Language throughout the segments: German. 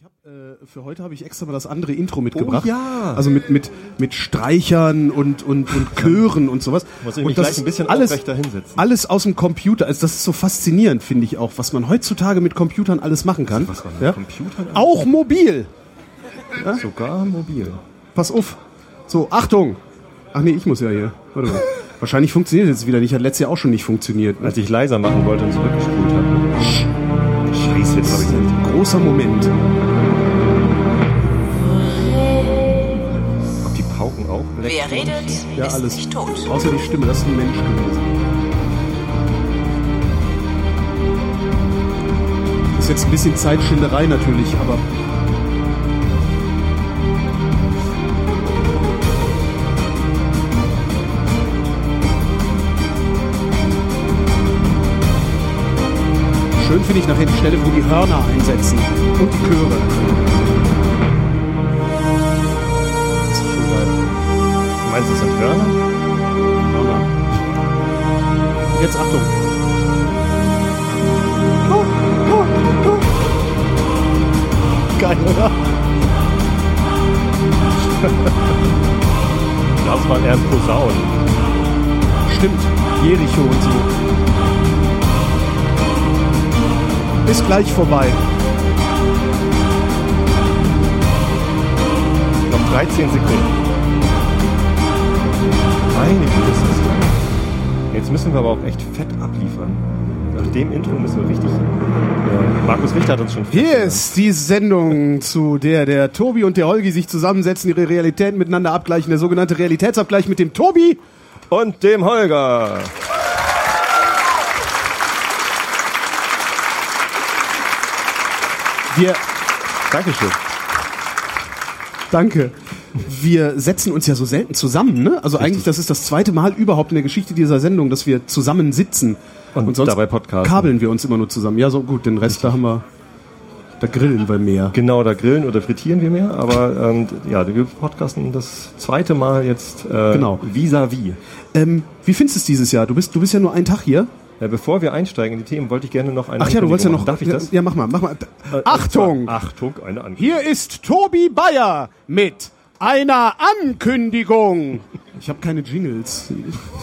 Ich hab, äh, für heute habe ich extra mal das andere Intro mitgebracht. Oh ja. Also mit, mit, mit Streichern und, und, und Chören und sowas. Muss ich und mich gleich ein bisschen alles, hinsetzen. alles aus dem Computer. Also das ist so faszinierend, finde ich auch, was man heutzutage mit Computern alles machen kann. Was man mit ja? Computern alles- Auch mobil. Sogar mobil. Pass auf. So, Achtung. Ach nee, ich muss ja hier. Warte mal. Wahrscheinlich funktioniert es jetzt wieder nicht. Hat letztes Jahr auch schon nicht funktioniert. Ne? Als ich leiser machen wollte und zurückgespult habe. Scheiße, jetzt habe ich nicht. Großer Moment. Wer redet? Ja, ist alles. nicht tot. Außer die Stimme, das ist ein Mensch gewesen. Ist jetzt ein bisschen Zeitschinderei natürlich, aber. Schön finde ich nachher die Stelle, wo die Hörner einsetzen und die Chöre. Das sind Hörner? Hörner. Jetzt Achtung. Geil, oder? Das waren eher Posaunen. Stimmt. Jericho und so. Ist gleich vorbei. Noch 13 Sekunden. Meine Güte, ist das lang. Jetzt müssen wir aber auch echt fett abliefern. Nach dem Intro müssen wir richtig. Ja, Markus Richter hat uns schon. Hier ist die Sendung, zu der der Tobi und der Holgi sich zusammensetzen, ihre Realitäten miteinander abgleichen. Der sogenannte Realitätsabgleich mit dem Tobi. Und dem Holger. Wir, Dankeschön. danke. Wir setzen uns ja so selten zusammen, ne? Also eigentlich, das ist das zweite Mal überhaupt in der Geschichte dieser Sendung, dass wir zusammen sitzen. Und dabei podcasten. kabeln wir uns immer nur zusammen. Ja, so gut, den Rest, da haben wir, da grillen wir mehr. Genau, da grillen oder frittieren wir mehr, aber ähm, ja, wir podcasten das zweite Mal jetzt äh, Genau. vis-à-vis. Ähm, wie findest du es dieses Jahr? Du bist, du bist ja nur einen Tag hier. Äh, bevor wir einsteigen in die Themen, wollte ich gerne noch eine Ach ja, du wolltest ja noch. Darf ich das? Ja, mach mal, mach mal. Äh, Achtung! und zwar- Achtung, eine Ankündigung. Hier ist Tobi Bayer mit einer Ankündigung. Ich habe keine Jingles.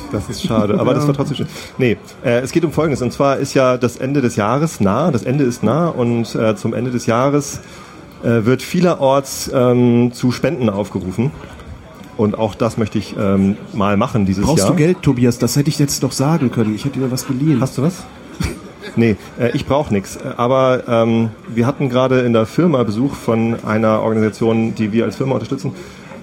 Das ist schade, aber das war trotzdem schön. Nee, äh, es geht um Folgendes. Und zwar ist ja das Ende des Jahres nah, das Ende ist nah und äh, zum Ende des Jahres äh, wird vielerorts ähm, zu Spenden aufgerufen. Und auch das möchte ich ähm, mal machen dieses Brauchst Jahr. du Geld, Tobias? Das hätte ich jetzt doch sagen können. Ich hätte dir was geliehen. Hast du was? Nee, äh, ich brauche nichts. Aber ähm, wir hatten gerade in der Firma Besuch von einer Organisation, die wir als Firma unterstützen.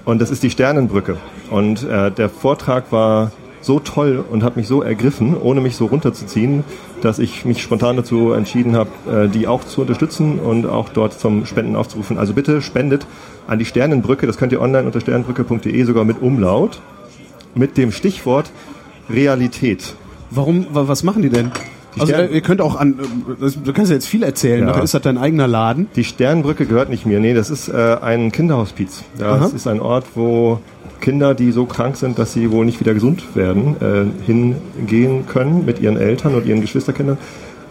Und das ist die Sternenbrücke. Und äh, der Vortrag war so toll und hat mich so ergriffen, ohne mich so runterzuziehen, dass ich mich spontan dazu entschieden habe, äh, die auch zu unterstützen und auch dort zum Spenden aufzurufen. Also bitte spendet an die Sternenbrücke. Das könnt ihr online unter sternenbrücke.de sogar mit Umlaut. Mit dem Stichwort Realität. Warum, wa- was machen die denn? Also, Stern- äh, ihr könnt auch an, äh, das- du kannst ja jetzt viel erzählen. Ja. Ist das dein eigener Laden. Die Sternbrücke gehört nicht mir. Nee, das ist äh, ein Kinderhospiz. Ja, Aha. das ist ein Ort, wo Kinder, die so krank sind, dass sie wohl nicht wieder gesund werden, äh, hingehen können mit ihren Eltern und ihren Geschwisterkindern,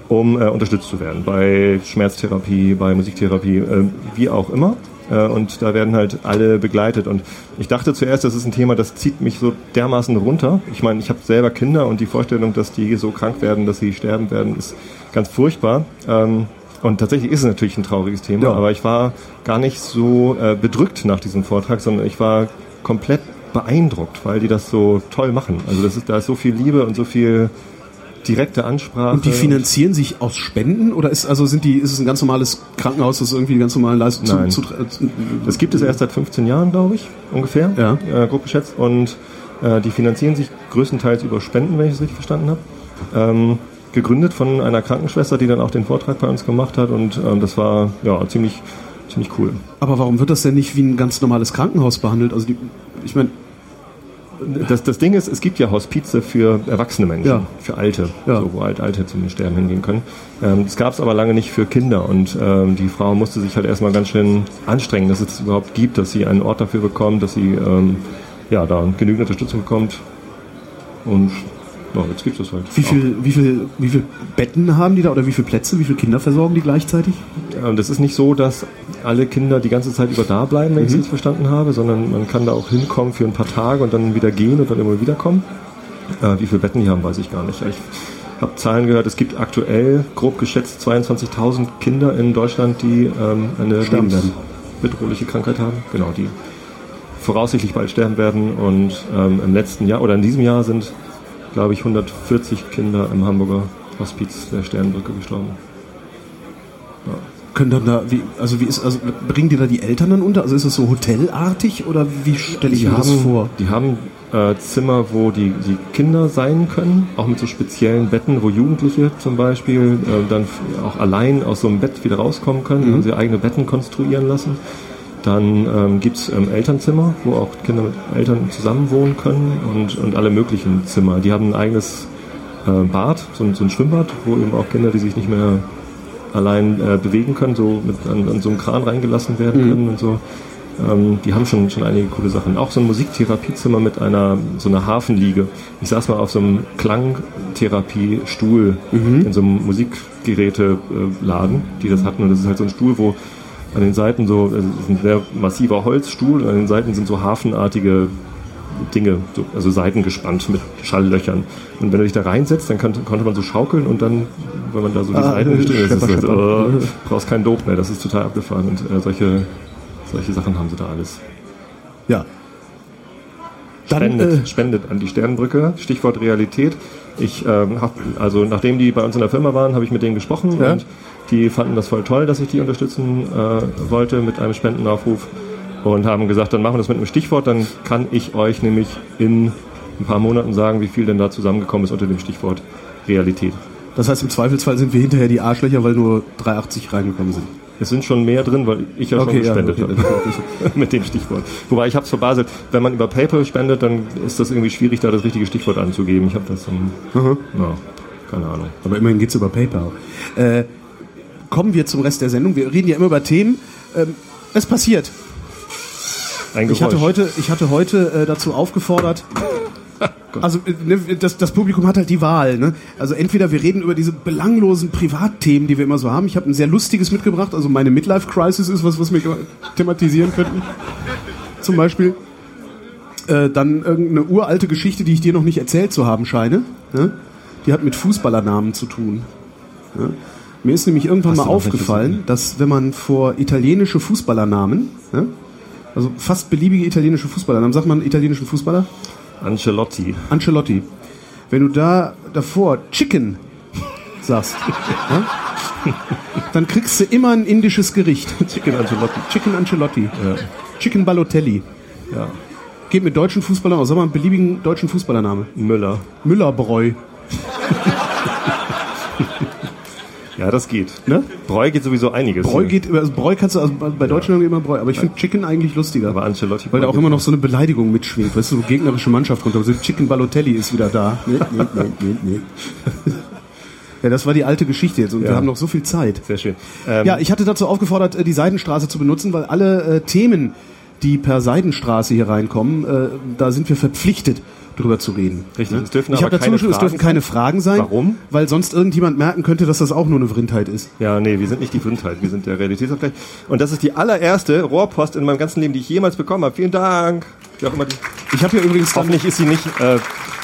um äh, unterstützt zu werden. Bei Schmerztherapie, bei Musiktherapie, äh, wie auch immer. Äh, und da werden halt alle begleitet. Und ich dachte zuerst, das ist ein Thema, das zieht mich so dermaßen runter. Ich meine, ich habe selber Kinder und die Vorstellung, dass die so krank werden, dass sie sterben werden, ist ganz furchtbar. Ähm, und tatsächlich ist es natürlich ein trauriges Thema, Ja. aber ich war gar nicht so äh, bedrückt nach diesem Vortrag, sondern ich war komplett beeindruckt, weil die das so toll machen. Also das ist, da ist so viel Liebe und so viel direkte Ansprache. Und die finanzieren sich aus Spenden oder ist also sind die ist es ein ganz normales Krankenhaus, das irgendwie die ganz normalen Leistungen Nein. zu, zu, zu Das gibt es erst seit 15 Jahren, glaube ich, ungefähr, Ja. äh, grob geschätzt. Und äh, die finanzieren sich größtenteils über Spenden, wenn ich es richtig verstanden habe. Ähm, gegründet von einer Krankenschwester, die dann auch den Vortrag bei uns gemacht hat. Und ähm, das war ja ziemlich, ziemlich cool. Aber warum wird das denn nicht wie ein ganz normales Krankenhaus behandelt? Also die, ich meine, Das, das Ding ist, es gibt ja Hospize für erwachsene Menschen, Ja. für Alte, Ja. so, wo halt Alte zum Sterben hingehen können. Ähm, das gab es aber lange nicht für Kinder und ähm, die Frau musste sich halt erstmal ganz schön anstrengen, dass es überhaupt gibt, dass sie einen Ort dafür bekommt, dass sie ähm, ja, da genügend Unterstützung bekommt. Und ja, jetzt gibt es das halt. wie viel, wie viel, wie viel Betten haben die da oder wie viele Plätze, wie viele Kinder versorgen die gleichzeitig? Ähm, Das ist nicht so, dass alle Kinder die ganze Zeit über da bleiben, wenn ich es verstanden habe, sondern man kann da auch hinkommen für ein paar Tage und dann wieder gehen und dann immer wiederkommen. Äh, wie viele Betten die haben, weiß ich gar nicht. Ich habe Zahlen gehört, es gibt aktuell grob geschätzt 22.000 Kinder in Deutschland, die ähm, eine bedrohliche Krankheit haben. Genau, die voraussichtlich bald sterben werden. Und ähm, im letzten Jahr oder in diesem Jahr sind, glaube ich, 140 Kinder im Hamburger Hospiz der Sternbrücke gestorben. Können dann da, wie, also wie ist, also bringen die da die Eltern dann unter? Also ist es so hotelartig oder wie stelle ich Die mir das haben, vor? die haben äh, Zimmer, wo die, die Kinder sein können, auch mit so speziellen Betten, wo Jugendliche zum Beispiel äh, dann auch allein aus so einem Bett wieder rauskommen können, Mhm. haben sie eigene Betten konstruieren lassen. Dann ähm, gibt es ähm, Elternzimmer, wo auch Kinder mit Eltern zusammen wohnen können und, und alle möglichen Zimmer. Die haben ein eigenes äh, Bad, so so ein Schwimmbad, wo eben auch Kinder, die sich nicht mehr allein äh, bewegen können, so mit an, an so einem Kran reingelassen werden können und so. Ähm, die haben schon, schon einige coole Sachen. Auch so ein Musiktherapiezimmer mit einer so einer Hafenliege. Ich saß mal auf so einem Klangtherapiestuhl in so einem Musikgeräteladen, die das hatten. Und das ist halt so ein Stuhl, wo an den Seiten so, also es ist ein sehr massiver Holzstuhl, und an den Seiten sind so hafenartige Dinge, so, also Seiten gespannt mit Schalllöchern. Und wenn du dich da reinsetzt, dann kann, konnte man so schaukeln und dann, wenn man da so die Ah, Seiten äh, das ist halt, schlepper. äh, brauchst keinen Dope mehr, das ist total abgefahren. Und äh, solche, solche Sachen haben sie da alles. Ja. Dann, Spendet, äh, spendet an die Sternbrücke. Stichwort Realität. Ich ähm, habe, also nachdem die bei uns in der Firma waren, habe ich mit denen gesprochen Ja. und die fanden das voll toll, dass ich die unterstützen äh, wollte mit einem Spendenaufruf und haben gesagt, dann machen wir das mit einem Stichwort, dann kann ich euch nämlich in ein paar Monaten sagen, wie viel denn da zusammengekommen ist unter dem Stichwort Realität. das heißt, im Zweifelsfall sind wir hinterher die Arschlöcher, weil nur 3,80 reingekommen sind. Es sind schon mehr drin, weil ich ja Okay, schon ja, gespendet okay, habe mit dem Stichwort. Wobei ich habe es verbaselt, wenn man über PayPal spendet, dann ist das irgendwie schwierig, da das richtige Stichwort anzugeben. Ich habe das dann, Aha. ja, keine Ahnung. Aber immerhin geht's über PayPal. Äh, kommen wir zum Rest der Sendung. Wir reden ja immer über Themen. Ähm, es passiert. Ein Ich hatte heute, ich hatte heute äh, dazu aufgefordert. Also äh, ne, das, das Publikum hat halt die Wahl. Ne? Also entweder wir reden über diese belanglosen Privatthemen, die wir immer so haben. Ich habe ein sehr lustiges mitgebracht. Also meine Midlife Crisis ist was, was wir thematisieren könnten. Zum Beispiel. Äh, dann irgendeine uralte Geschichte, die ich dir noch nicht erzählt zu haben scheine. Ne? Die hat mit Fußballernamen zu tun. Ja? Mir ist nämlich irgendwann Hast mal aufgefallen, dass wenn man vor italienische Fußballernamen, ja? Also fast beliebige italienische Fußballernamen, sagt man italienischen Fußballer? Ancelotti. Ancelotti. Wenn du da davor Chicken sagst, ja? dann kriegst du immer ein indisches Gericht. Chicken Ancelotti. Chicken Ancelotti. Ja. Chicken Balotelli. ja. Geht mit deutschen Fußballern aus. Sag mal einen beliebigen deutschen Fußballername. Müller. Müllerbräu. Ja, das geht. Ne? Bräu geht sowieso einiges. Bräu geht, also Bräu kannst du, also bei Deutschen immer Bräu, aber ich finde Chicken eigentlich lustiger. Aber Ancelotti. weil da auch immer noch so eine Beleidigung mitschwingt. Weißt du, so gegnerische Mannschaft runter. So Chicken Balotelli ist wieder da. Nee, nee, nee, nee, nee. Ja, das war die alte Geschichte jetzt und wir Ja. haben noch so viel Zeit. Sehr schön. Ähm, Ja, ich hatte dazu aufgefordert, äh, die Seidenstraße zu benutzen, weil alle äh, Themen, die per Seidenstraße hier reinkommen, äh, da sind wir verpflichtet, drüber zu reden. Richtig, es dürfen ich aber habe dazu keine geschrieben, es dürfen keine Fragen sein. Warum? Weil sonst irgendjemand merken könnte, dass das auch nur eine Vrindheit ist. Ja, nee, wir sind nicht die Blindheit, wir sind der Realitätsabgleich. Und das ist die allererste Rohrpost in meinem ganzen Leben, die ich jemals bekommen habe. Vielen Dank. Ich habe hier übrigens hoffentlich ist sie nicht äh, Dreh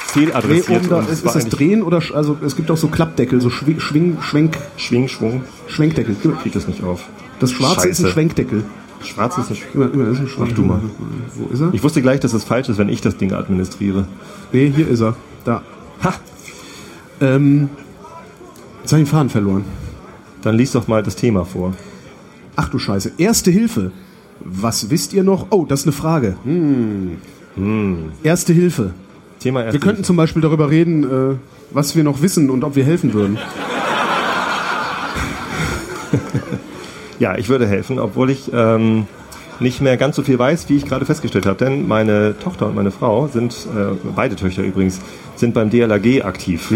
fehladressiert. oben da, ist, ist das Drehen oder also es gibt auch so Klappdeckel, so Schwing, Schwing Schwenk, Schwing, Schwung. Schwenkdeckel. Krieg das nicht auf. Das Schwarze ist ein Scheiße. Schwenkdeckel. Schwarz ist nicht. Immer, immer ist ein Schwenkdeckel. du mal. Wo ist er? Ich wusste gleich, dass es falsch ist, wenn ich das Ding administriere. Nee, hier ist er. Da. Ha! Ähm, jetzt habe ich den Faden verloren. Dann lies doch mal das Thema vor. Ach du Scheiße. Erste Hilfe. Was wisst ihr noch? Oh, das ist eine Frage. Hm. Erste Hilfe. Thema Wir erste könnten zum Beispiel darüber reden, äh, was wir noch wissen und ob wir helfen würden. Ja, ich würde helfen, obwohl ich ähm, nicht mehr ganz so viel weiß, wie ich gerade festgestellt habe. Denn meine Tochter und meine Frau sind, äh, beide Töchter übrigens, sind beim DLRG aktiv.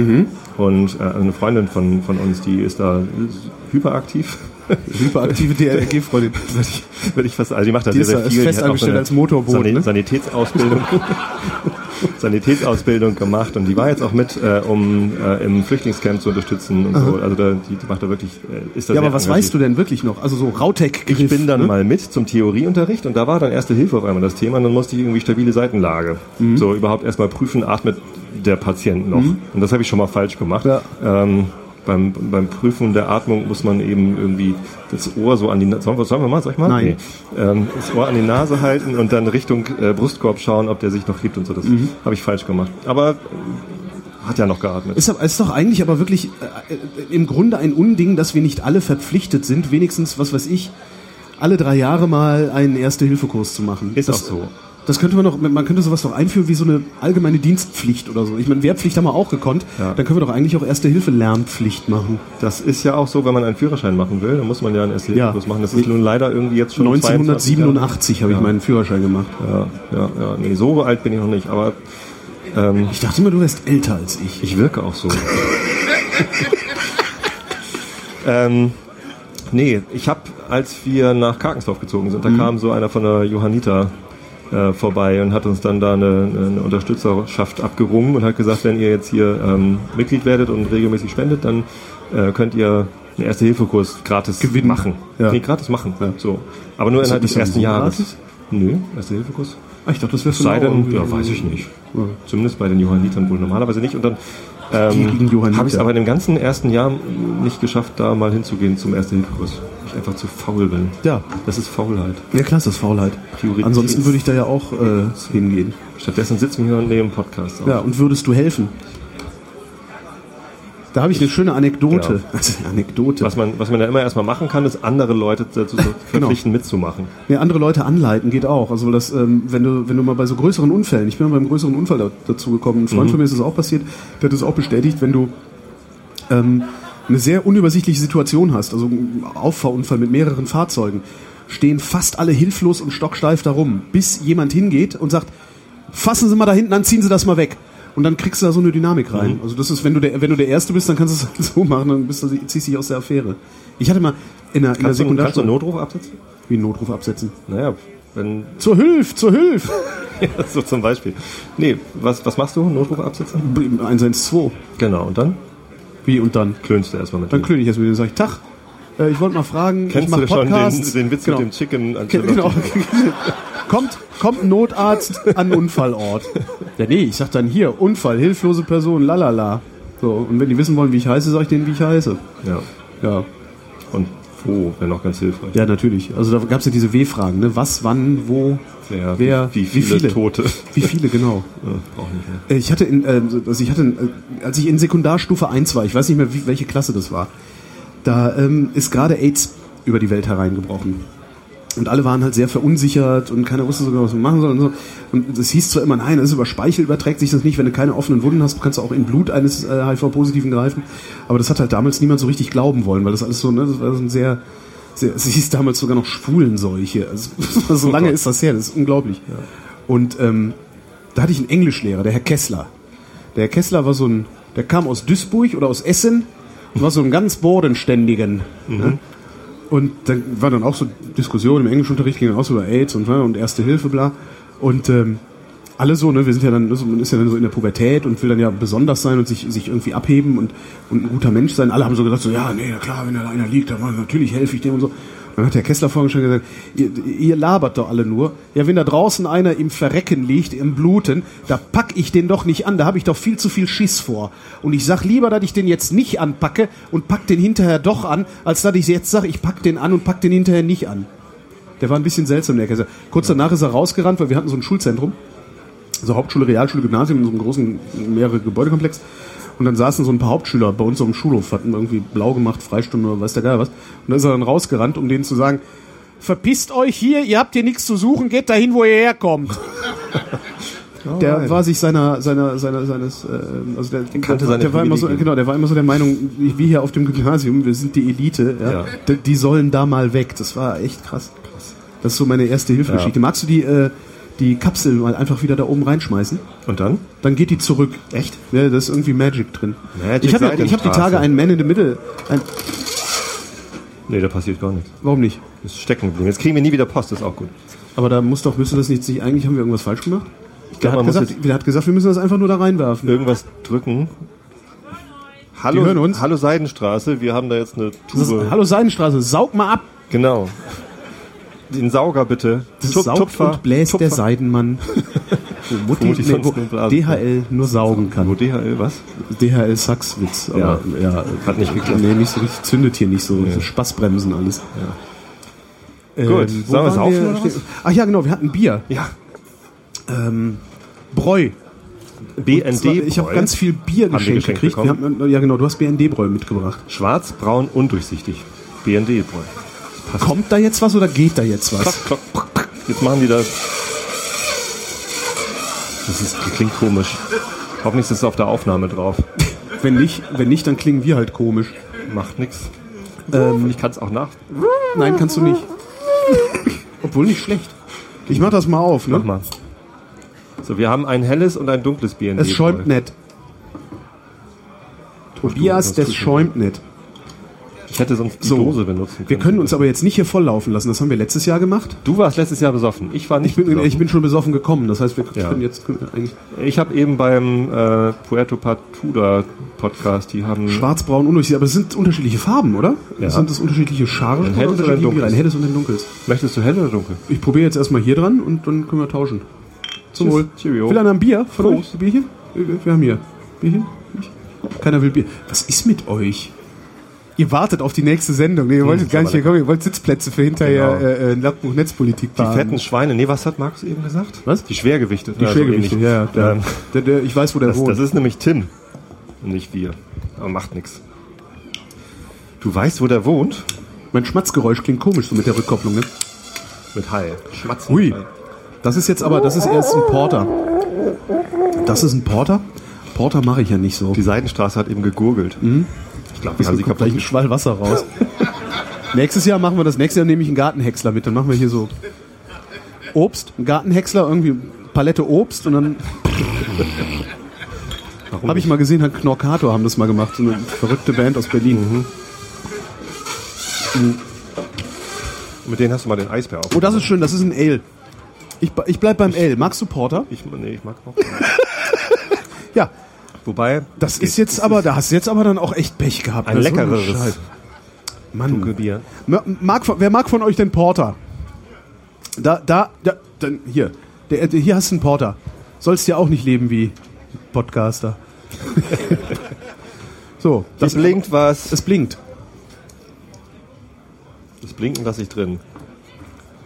Und äh, eine Freundin von, von uns, die ist da hyperaktiv. Hyperaktive DLRG-Freundin. würde ich, würde ich fast, also die macht da Die sehr, ist sehr ist viel. fest die hat auch angestellt als Motorboot, ne? Sanitätsausbildung. Sanitätsausbildung gemacht und die war jetzt auch mit, äh, um äh, im Flüchtlingscamp zu unterstützen und so. Also da, die, die macht da wirklich, äh, ist da Ja, aber was weißt du denn wirklich noch? Also so Rautek Ich bin dann mal mit zum Theorieunterricht und da war dann Erste Hilfe auf einmal das Thema und dann musste ich irgendwie stabile Seitenlage. Mhm. So überhaupt erstmal prüfen, atmet der Patient noch. Und das habe ich schon mal falsch gemacht. Ja. Ähm, beim, beim Prüfen der Atmung muss man eben irgendwie das Ohr so an die Nase, sollen wir, sollen wir mal, soll ich mal? Nein. Nee. Ähm, das Ohr an die Nase halten und dann Richtung äh, Brustkorb schauen, ob der sich noch hebt und so. Das Mhm. habe ich falsch gemacht. Aber äh, hat ja noch geatmet. Ist, ist doch eigentlich aber wirklich äh, im Grunde ein Unding, dass wir nicht alle verpflichtet sind, wenigstens, was weiß ich, alle drei Jahre mal einen Erste-Hilfe-Kurs zu machen. Ist das, auch so. Das könnte man doch, man könnte sowas doch einführen wie so eine allgemeine Dienstpflicht oder so. Ich meine, Wehrpflicht haben wir auch gekonnt. Ja. Dann können wir doch eigentlich auch Erste-Hilfe-Lernpflicht machen. Das ist ja auch so, wenn man einen Führerschein machen will, dann muss man ja einen erste Ja. Machen. Das ist nun leider irgendwie jetzt schon 22 Jahre. 1987 habe ich Ja. meinen Führerschein gemacht. Ja, ja, ja. Nee, so alt bin ich noch nicht, aber ähm, Ich dachte immer, du wärst älter als ich. ich wirke auch so. ähm, nee, ich habe, als wir nach Karkensdorf gezogen sind, da Mhm. kam so einer von der Johanniter äh, vorbei und hat uns dann da eine, eine Unterstützerschaft abgerungen und hat gesagt, wenn ihr jetzt hier ähm, Mitglied werdet und regelmäßig spendet, dann äh, könnt ihr einen Erste-Hilfe-Kurs gratis Gewinnen. machen. Ja. Nee, gratis machen. Ja. So. Aber nur innerhalb des ersten Jahres. gratis? Nö, Erste-Hilfe-Kurs. Ah, ich dachte, das wäre Sei denn, ja, weiß ich nicht. Zumindest bei den Johannitern wohl normalerweise nicht. Und dann ähm, habe ich es aber in dem ganzen ersten Jahr nicht geschafft, da mal hinzugehen zum Erste-Hilfe-Kurs. Ich einfach zu faul bin. Ja. Das ist Faulheit. Ja, klar, ist das Faulheit. Priorität. Ansonsten würde ich da ja auch äh, hingehen. Stattdessen sitzen wir hier und nehmen Podcast auf. Ja, und würdest du helfen? Da habe ich eine schöne Anekdote. Also eine Anekdote. Was man, was man ja immer erstmal machen kann, ist andere Leute dazu Genau. verpflichten, mitzumachen. Ja, andere Leute anleiten geht auch. Also das, ähm, wenn du, wenn du mal bei so größeren Unfällen, ich bin mal beim größeren Unfall da, dazu gekommen, ein Freund von mir ist das auch passiert, der hat das auch bestätigt, wenn du ähm, eine sehr unübersichtliche Situation hast, also ein Auffahrunfall mit mehreren Fahrzeugen, stehen fast alle hilflos und stocksteif darum, bis jemand hingeht und sagt, fassen Sie mal da hinten an, ziehen Sie das mal weg. Und dann kriegst du da so eine Dynamik rein. Also das ist, wenn du der, wenn du der Erste bist, dann kannst du es halt so machen, dann bist du, ziehst dich aus der Affäre. Ich hatte mal in der, in der Kannst du, kannst du einen Sekundarschule Notruf absetzen? wie einen Notruf absetzen. Naja, wenn, Zur Hilfe, zur Hilfe! so zum Beispiel. Nee, was, was machst du? Notruf absetzen? 112. Genau, und dann Wie und dann? klönst du erstmal mit Dann klöne ich erst mit dem sag ich, Tag, äh, ich wollte mal fragen, Kennst ich mache du schon den, den Witz genau. mit dem Chicken? Ke- Genau. kommt, kommt ein Notarzt an Unfallort. Ja, nee, ich sag dann hier, Unfall, hilflose Person, lalala. So, und wenn die wissen wollen, wie ich heiße, sag ich denen, wie ich heiße. Ja. Ja, Und wo wäre noch ganz hilfreich. ja natürlich. Also da gab's ja diese W-Fragen, ne? Was, wann, wo, Wer, wer, wie, wie viele, Tote? Wie viele, genau. Ja, nicht mehr. Äh, Ich hatte, in, äh, also ich hatte, äh, als ich in Sekundarstufe 1 war, ich weiß nicht mehr, wie, welche Klasse das war, da ähm, ist gerade AIDS über die Welt hereingebrochen. Und alle waren halt sehr verunsichert und keiner wusste so genau, was man machen soll und so. Und es hieß zwar immer, nein, das ist über Speichel überträgt sich das nicht, wenn du keine offenen Wunden hast, kannst du auch in Blut eines äh, HIV-Positiven greifen. Aber das hat halt damals niemand so richtig glauben wollen, weil das alles so, ne, das war so ein sehr, sehr es hieß damals sogar noch Schwulenseuche. Also, so lange ist das her, das ist unglaublich. Und ähm, da hatte ich einen Englischlehrer, der Herr Kessler. Der Herr Kessler war so ein, der kam aus Duisburg oder aus Essen und war so ein ganz bodenständigen. Ne? Und dann war dann auch so Diskussion im Englischunterricht, ging dann auch so über AIDS und, ne, und Erste Hilfe, bla. Und ähm, alle so, ne, wir sind ja dann, man ist ja dann so in der Pubertät und will dann ja besonders sein und sich, sich irgendwie abheben und, und ein guter Mensch sein. Alle haben so gesagt, so, ja, nee, klar, wenn da einer liegt, dann natürlich helfe ich dem und so. Dann hat der Kessler vorhin schon gesagt, ihr, ihr labert doch alle nur. Ja, wenn da draußen einer im Verrecken liegt, im Bluten, da pack ich den doch nicht an, da habe ich doch viel zu viel Schiss vor. Und ich sag lieber, dass ich den jetzt nicht anpacke und pack den hinterher doch an, als dass ich jetzt sage, ich pack den an und pack den hinterher nicht an. Der war ein bisschen seltsam, der Kessler. Kurz danach ist er rausgerannt, weil wir hatten so ein Schulzentrum also Hauptschule, Realschule, Gymnasium in so einem großen, mehrere Gebäudekomplex. Und dann saßen so ein paar Hauptschüler bei uns auf dem Schulhof, hatten irgendwie blau gemacht, Freistunde oder weiß der Geil was. Und dann ist er dann rausgerannt, um denen zu sagen, verpisst euch hier, ihr habt hier nichts zu suchen, geht dahin, wo ihr herkommt. Der nein. war sich seiner, seiner, seiner, seines, äh, also der, kannte der, seine der war immer so, genau, der war immer so der Meinung, wie hier auf dem Gymnasium, wir sind die Elite, ja, Ja. Die, die sollen da mal weg. Das war echt krass. Das ist so meine erste Hilfegeschichte. Ja. Magst du die, äh, die Kapsel mal einfach wieder da oben reinschmeißen? Und dann? Dann geht die zurück. Echt? Ja, da ist irgendwie Magic drin. Magic ich habe hab die Seidenstraße. Tage einen Man in the Middle. Ein, Nee, da passiert gar nichts. warum nicht? Das ist stecken geblieben. Jetzt kriegen wir nie wieder Post, das ist auch gut. Aber da muss doch, müsste das nicht, sich- eigentlich haben wir irgendwas falsch gemacht? Ich glaube, hat, gesagt, jetzt der hat gesagt, wir müssen das einfach nur da reinwerfen. irgendwas drücken. Hallo, hören uns. Hallo Seidenstraße, wir haben da jetzt eine Tube. ist, Hallo Seidenstraße, saug mal ab. Genau. Den Sauger bitte. Das Tup- saugt Tupfer, und bläst Tupfer. der Seidenmann. Mutti, Mutti nee, wo nur DHL nur saugen Wo kann. DHL, was? DHL Sachswitz. Aber ja, Hat nicht geklappt. Nee, nicht so richtig, zündet hier nicht so. so Spaßbremsen alles. Ähm, Gut, wo sollen wir saufen oder was? Ach ja, genau, wir hatten Bier. Ja. Ähm, Bräu. BND. Zwar, ich habe ganz viel Bier geschenkt gekriegt. Wir haben, ja genau, du hast BND-Bräu mitgebracht. Schwarz, braun, undurchsichtig. BND. Kommt da jetzt was oder geht da jetzt was? Klock, klock, klock. Jetzt machen die das. Das ist, klingt komisch. Hoffentlich ist es auf der Aufnahme drauf. Wenn nicht, wenn nicht, dann klingen wir halt komisch. Macht nichts. Ähm, Ich kann es auch nach. nein, kannst du nicht. Obwohl nicht schlecht. Ich mach das mal auf, ne? Mach mal. So, wir haben ein helles und ein dunkles BND. Es schäumt nicht. Tobias, das schäumt nicht. Ich hätte sonst die So. Dose benutzen können. Wir können uns aber jetzt nicht hier volllaufen lassen. Das haben wir letztes Jahr gemacht. Du warst letztes Jahr besoffen. Ich war nicht Ich bin, besoffen. ich bin schon besoffen gekommen. Das heißt, wir Ja. können jetzt können wir eigentlich Ich habe eben beim äh, Puerto Patuda Podcast, die haben schwarz-braun undurchsichtig. Aber es sind unterschiedliche Farben, oder? Ja. Sind das unterschiedliche Chargen? Ein helles oder ein dunkles? Ein helles und ein dunkles. Möchtest du hell oder dunkel? Ich probiere jetzt erstmal hier dran und dann können wir tauschen. Zum. Wohl. Cheerio. Will einer ein Bier von Prost. euch? Bierchen? Wir haben hier. Bierchen? Keiner will Bier. Was ist mit euch? Ihr wartet auf die nächste Sendung. Nee, ihr wolltet gar nicht hier kommen. Ihr wollt Sitzplätze für hinterher Genau. äh, äh, Lachbuch Netzpolitik Die baden. fetten Schweine. Nee, was hat Markus eben gesagt? Was? Die Schwergewichte. Die Schwergewichte, ja, ja. Der, Ähm, der, der, ich weiß, wo der das, wohnt. das ist nämlich Tim. Und nicht wir. Aber macht nichts. Du weißt, wo der wohnt? mein Schmatzgeräusch klingt komisch so mit der Rückkopplung. Ne? Mit Hai. Schmatzen. Hui. Das ist jetzt aber, das ist erst ein Porter. Das ist ein Porter? Porter mache ich ja nicht so. Die Seidenstraße hat eben gegurgelt. Ich glaube, wir haben sie kommt gleich ein kaputt. Schwall Wasser raus. Nächstes Jahr machen wir das. Nächstes Jahr nehme ich einen Gartenhäcksler mit. Dann machen wir hier so Obst, einen Gartenhäcksler, irgendwie Palette Obst und dann Warum habe ich mal gesehen, hat Knorkator haben das mal gemacht, so eine verrückte Band aus Berlin. Mit denen hast du mal den Eisbär auf. Oh, das ist schön, das ist ein Ale. Ich, ich bleib beim Ale. Magst du Porter? Ich, nee, ich mag noch. Ja, Wobei, das ist jetzt aber, da hast du jetzt aber dann auch echt Pech gehabt. ein ne? Scheiß. Mann. Ma- Mag, wer mag von euch den Porter? Da, da, da, dann hier. Der, hier hast du einen Porter. Sollst ja auch nicht leben wie Podcaster. so, Das blinkt was. es blinkt. Das Blinken lasse ich drin.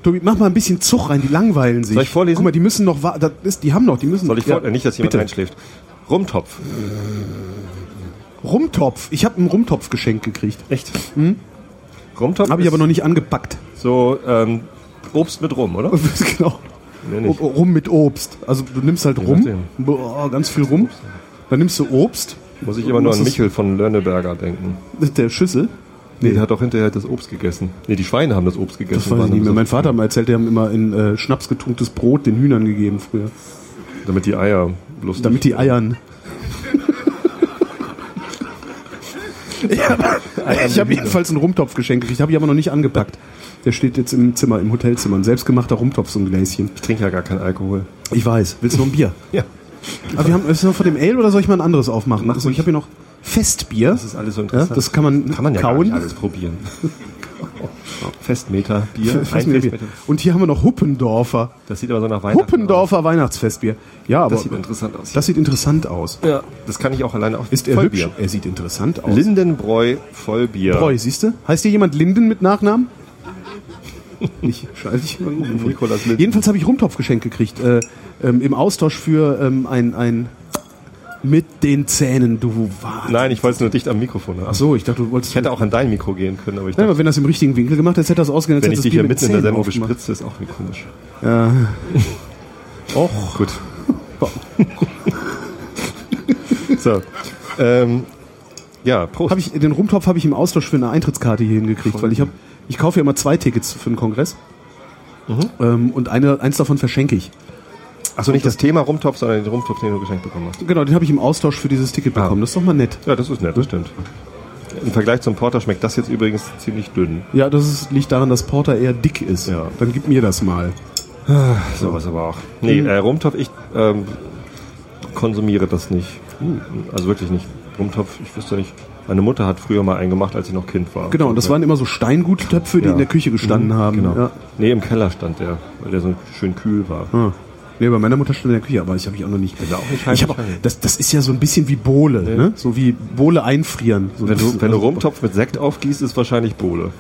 Tobi, mach mal ein bisschen Zug rein, die langweilen sich. Soll ich vorlesen? Guck mal, die müssen noch, das ist, die haben noch, die müssen. Soll ich ja, vor? Nicht, dass jemand bitte. einschläft. Rumtopf. Rumtopf. Ich habe einen Rumtopf geschenkt gekriegt. Echt? Rumtopf Habe ich aber noch nicht angepackt. so ähm, Obst mit Rum, oder? genau. Nee, Rum mit Obst. Also du nimmst halt Rum. Boah, ganz viel Rum. Dann nimmst du Obst. Muss ich immer nur an Michel von Lörneberger denken. Der Schüssel. Nee, der hat doch hinterher das Obst gegessen. Nee, die Schweine haben das Obst gegessen. Das weiß ich nicht mehr. Mein Vater hat mir erzählt, die haben immer in äh, Schnaps getunktes Brot den Hühnern gegeben früher. Damit die Eier lustig Damit die eiern. ja, ich habe jedenfalls einen Rumtopf-Geschenk gekriegt, habe ich aber noch nicht angepackt. Der steht jetzt im Zimmer, im Hotelzimmer. Ein selbstgemachter Rumtopf, so ein Gläschen. Ich trinke ja gar keinen Alkohol. Ich weiß. Willst du noch ein Bier? Ja. Aber wir haben, ist das noch von dem Ale oder soll ich mal ein anderes aufmachen? Achso, ich habe hier noch Festbier. Das ist alles so ja, interessant. das kann man, kann man ja kauen. nicht alles probieren. Festmeter, Bier. Festmeter. Und hier haben wir noch Huppendorfer. Das sieht aber so nach Weihnachten Huppendorfer Weihnachtsfestbier. Ja, aber aus. Das sieht interessant aus. das sieht interessant aus. ja, das kann ich auch alleine auch. Ist er Vollbier. hübsch? Er sieht interessant aus. Lindenbräu Vollbier. Breu, siehst du? Heißt hier jemand Linden mit Nachnamen? Ich schalte ich mal. Nikolaus Linden. Jedenfalls habe ich Rumtopfgeschenk gekriegt. Äh, ähm, Im Austausch für ähm, ein, ein mit den Zähnen, du Wahnsinn. Nein, ich wollte es nur dicht am Mikrofon haben. Ach so, ich dachte, du wolltest. Ich hätte auch an dein Mikro gehen können, aber ich ja, dachte, aber wenn das im richtigen Winkel gemacht hätte, hätte das ausgesehen, als wenn hätte ich dich hier mitten in der Sendung bespritze, ist auch wie komisch. Ja. Och. Gut. so. Ähm, ja, Prost. Hab ich, den Rumtopf habe ich im Austausch für eine Eintrittskarte hier hingekriegt, weil ich habe, ich kaufe ja immer zwei Tickets für den Kongress. Mhm. Ähm, und eine, eins davon verschenke ich. Achso, nicht das Thema Rumtopf, sondern den Rumtopf, den du geschenkt bekommen hast. Genau, den habe ich im Austausch für dieses Ticket Ah. bekommen. Das ist doch mal nett. Ja, das ist nett, das stimmt. Im Vergleich zum Porter schmeckt das jetzt übrigens ziemlich dünn. Ja, das ist, liegt daran, dass Porter eher dick ist. Ja. Dann gib mir das mal. Sowas aber auch. Nee, äh, Rumtopf, ich ähm, konsumiere das nicht. Also wirklich nicht. Rumtopf, ich wüsste nicht. Meine Mutter hat früher mal einen gemacht, als ich noch Kind war. Genau, und das waren immer so Steinguttöpfe, die Ja. in der Küche gestanden haben. Genau. Ja. Nee, im Keller stand der, weil der so schön kühl war. Ah. Nee, bei meiner Mutter stand in der Küche, aber ich habe ich auch noch nicht. Auch nicht ich hab auch, das, das ist ja so ein bisschen wie Bohle, ne? So wie Bohle einfrieren. So Wenn du, wenn du Rumtopf mit Sekt aufgießt, ist wahrscheinlich Bohle.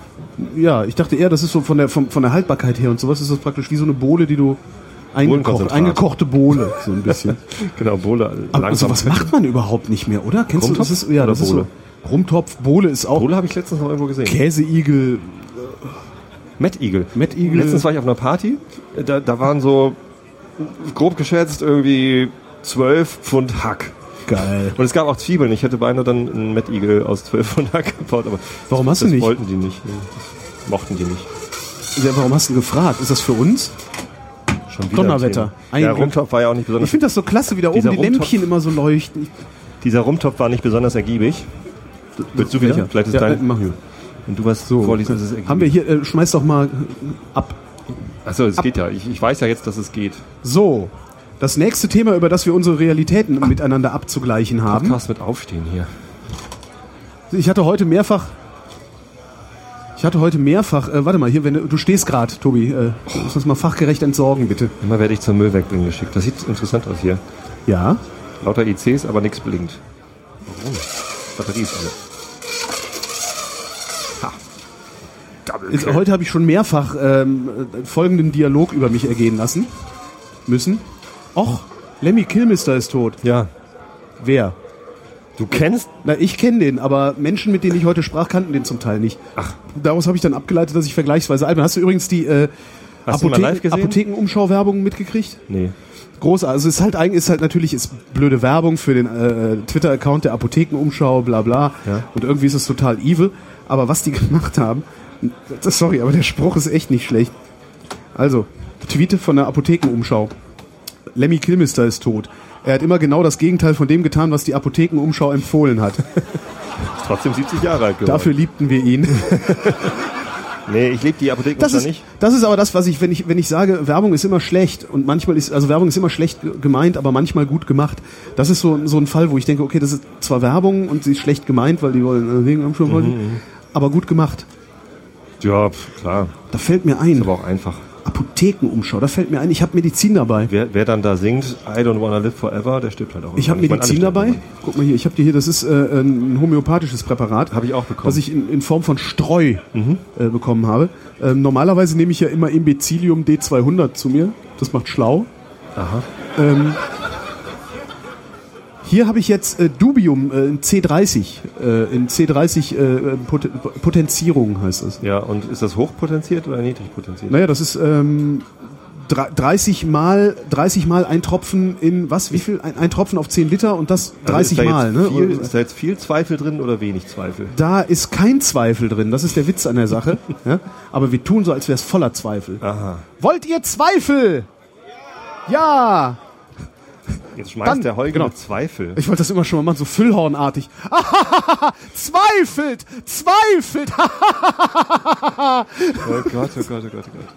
Ja, ich dachte eher, das ist so von der, von, von der Haltbarkeit her und sowas ist das praktisch wie so eine Bohle, die du eingekocht, eingekochte Bohle, so ein bisschen. Genau, Bohle. Aber sowas macht man überhaupt nicht mehr, oder? Kennst Rumtopf du das? Ist, ja, das ist Bohle? so. Rumtopf, Bohle ist auch Bohle habe ich letztens noch irgendwo gesehen. Käseigel. Mettigel. Mettigel. Letztens war ich auf einer Party, da, da waren so grob geschätzt irgendwie 12 Pfund Hack. Geil. Und es gab auch Zwiebeln. Ich hätte beinahe dann einen Mettigel aus 12 Pfund Hack gebaut, aber Warum hast du nicht? wollten die nicht. Das mochten die nicht. Ja, warum hast du gefragt? Ist das für uns? Schon wieder Donnerwetter. ein. Der. Rumtopf war ja auch nicht Ich besonders. finde das so klasse, wie da oben die Rumtopf- Lämpchen immer so leuchten. Ich- Dieser Rumtopf war nicht besonders ergiebig. Willst du wieder? Welcher? Vielleicht ist ja, dein. Mach ich. Wenn du was so vorliest, ist ergiebig. Haben wir hier, äh, schmeiß doch mal ab. Achso, es geht ja. Ich, ich weiß ja jetzt, dass es geht. So, das nächste Thema, über das wir unsere Realitäten miteinander abzugleichen haben. Podcast mit Aufstehen hier. Ich hatte heute mehrfach. Ich hatte heute mehrfach. Äh, warte mal, hier, wenn du, du stehst gerade, Tobi. Äh, du musst das mal fachgerecht entsorgen, bitte. Immer werde ich zum Müll wegbringen geschickt. Das sieht interessant aus hier. Ja. Lauter ICs, aber nichts blinkt. Warum? Batterie ist alle. Kill. heute habe ich schon mehrfach ähm, äh, folgenden Dialog über mich ergehen lassen müssen. Och, Lemmy Kilmister ist tot. Ja. Wer? Du kennst? Na, ich kenne den, aber Menschen, mit denen ich heute sprach, kannten den zum Teil nicht. Ach. Daraus habe ich dann abgeleitet, dass ich vergleichsweise alt bin. Hast du übrigens die äh, gesehen? Apothekenumschau-Werbung mitgekriegt? Nee. Großartig. Also es ist halt eigentlich ist halt natürlich ist blöde Werbung für den äh, Twitter-Account der Apothekenumschau, bla bla. Ja. Und irgendwie ist es total evil. Aber was die gemacht haben, sorry, aber der Spruch ist echt nicht schlecht. Also, Tweete von der Apothekenumschau. Lemmy Kilmister ist tot. Er hat immer genau das Gegenteil von dem getan, was die Apothekenumschau empfohlen hat. Ist trotzdem 70 Jahre alt geworden. Dafür liebten wir ihn. Nee, ich lebe die Apotheken Das ist, nicht. das ist aber das, was ich, wenn ich, wenn ich sage, Werbung ist immer schlecht und manchmal ist, also Werbung ist immer schlecht ge- gemeint, aber manchmal gut gemacht. Das ist so, so ein Fall, wo ich denke, okay, das ist zwar Werbung und sie ist schlecht gemeint, weil die wollen, äh, wegen Mhm, wollen, aber gut gemacht. Ja, klar. Da fällt mir Ist ein, aber auch einfach. Apothekenumschau, da fällt mir ein, ich habe Medizin dabei. Wer, wer dann da singt, I don't wanna live forever, der stirbt halt auch. Ich habe. Medizin dabei. Guck mal hier, ich habe dir hier, das ist äh, ein homöopathisches Präparat. Habe ich auch bekommen. Was ich in, in Form von Streu Mhm. äh, bekommen habe. Ähm, normalerweise nehme ich ja immer Imbecilium D200 zu mir. Das macht schlau. Aha. Ähm, hier habe ich jetzt äh, Dubium äh, in C30. Äh, in C30 äh, Pot Potenzierung heißt es. Ja, und ist das hochpotenziert oder niedrig potenziert? Naja, das ist ähm, dre- 30 mal 30 mal ein Tropfen in was? Wie viel? Ein, ein Tropfen auf 10 Liter und das 30 Also da mal. Ne? Viel, ist da jetzt viel Zweifel drin oder wenig Zweifel? Da ist kein Zweifel drin. Das ist der Witz an der Sache. ja? Aber wir tun so, als wäre es voller Zweifel. Aha. Wollt ihr Zweifel? Ja. Jetzt schmeißt Dann- der Holger genau. Zweifel. Ich wollte das immer schon mal machen, so Füllhornartig. zweifelt! Zweifelt! Oh Gott, oh Gott, oh Gott, oh Gott.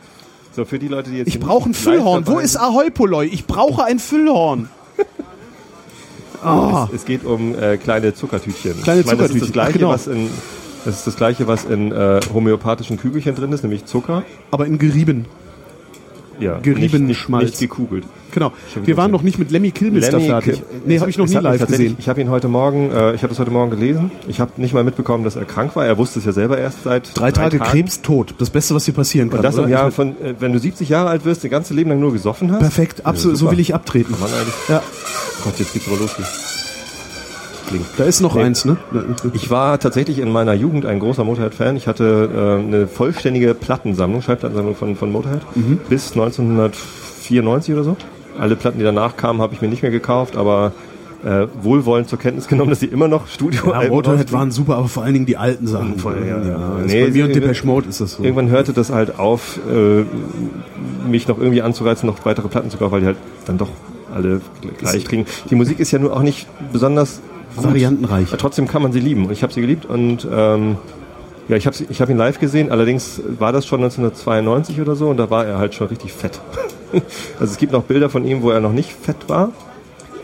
So, für die Leute, die jetzt Ich brauche ein Füllhorn. Wo ist Ahoi Polloi? Ich brauche ein Füllhorn. Ah, Es geht um äh, kleine Zuckertütchen. Kleine ich meine, das ist das Zuckertütchen, gleiche, genau. was in das ist das gleiche, was in äh, homöopathischen Kügelchen drin ist, nämlich Zucker. aber in gerieben. Ja, Gerieben nicht, Schmalz. nicht gekugelt. Genau. Wir waren noch nicht mit Lemmy Kilmister Lemmy fertig. Kill- Nee, habe ich noch nie live gesehen. Ich habe ihn heute Morgen, äh, ich habe das heute Morgen gelesen. Ich habe nicht mal mitbekommen, dass er krank war. Er wusste es ja selber erst seit Drei Tage Tagen. Krebs tot. Das Beste, was dir passieren kann. Und das im Jahr von, äh, wenn du 70 Jahre alt wirst, dein ganzes Leben lang nur gesoffen hast. Perfekt, absolut. so super. will ich abtreten. Mann. Ja, Gott, jetzt geht's aber los. hier. Klingt. da ist noch Nee. eins, ne? Ich war tatsächlich in meiner Jugend ein großer Motorhead-Fan. Ich hatte äh, eine vollständige Plattensammlung, Schallplattensammlung von, von Motorhead Mhm. bis 1994 oder so. Alle Platten, die danach kamen, habe ich mir nicht mehr gekauft, aber äh, wohlwollend zur Kenntnis genommen, dass sie immer noch Studio Ja, Motorhead waren super, aber vor allen Dingen die alten Sachen. Voll, ja, ja. das Nee, bei mir und Depeche Mode ist das so. Irgendwann hörte das halt auf, äh, mich noch irgendwie anzureizen, noch weitere Platten zu kaufen, weil die halt dann doch alle gleich klingen. Die Musik ist ja nur auch nicht besonders. Variantenreich. Trotzdem kann man sie lieben. Und ich habe sie geliebt und ähm, ja, ich habe ich hab ihn live gesehen. Allerdings war das schon 1992 oder so und da war er halt schon richtig fett. Also es gibt noch Bilder von ihm, wo er noch nicht fett war.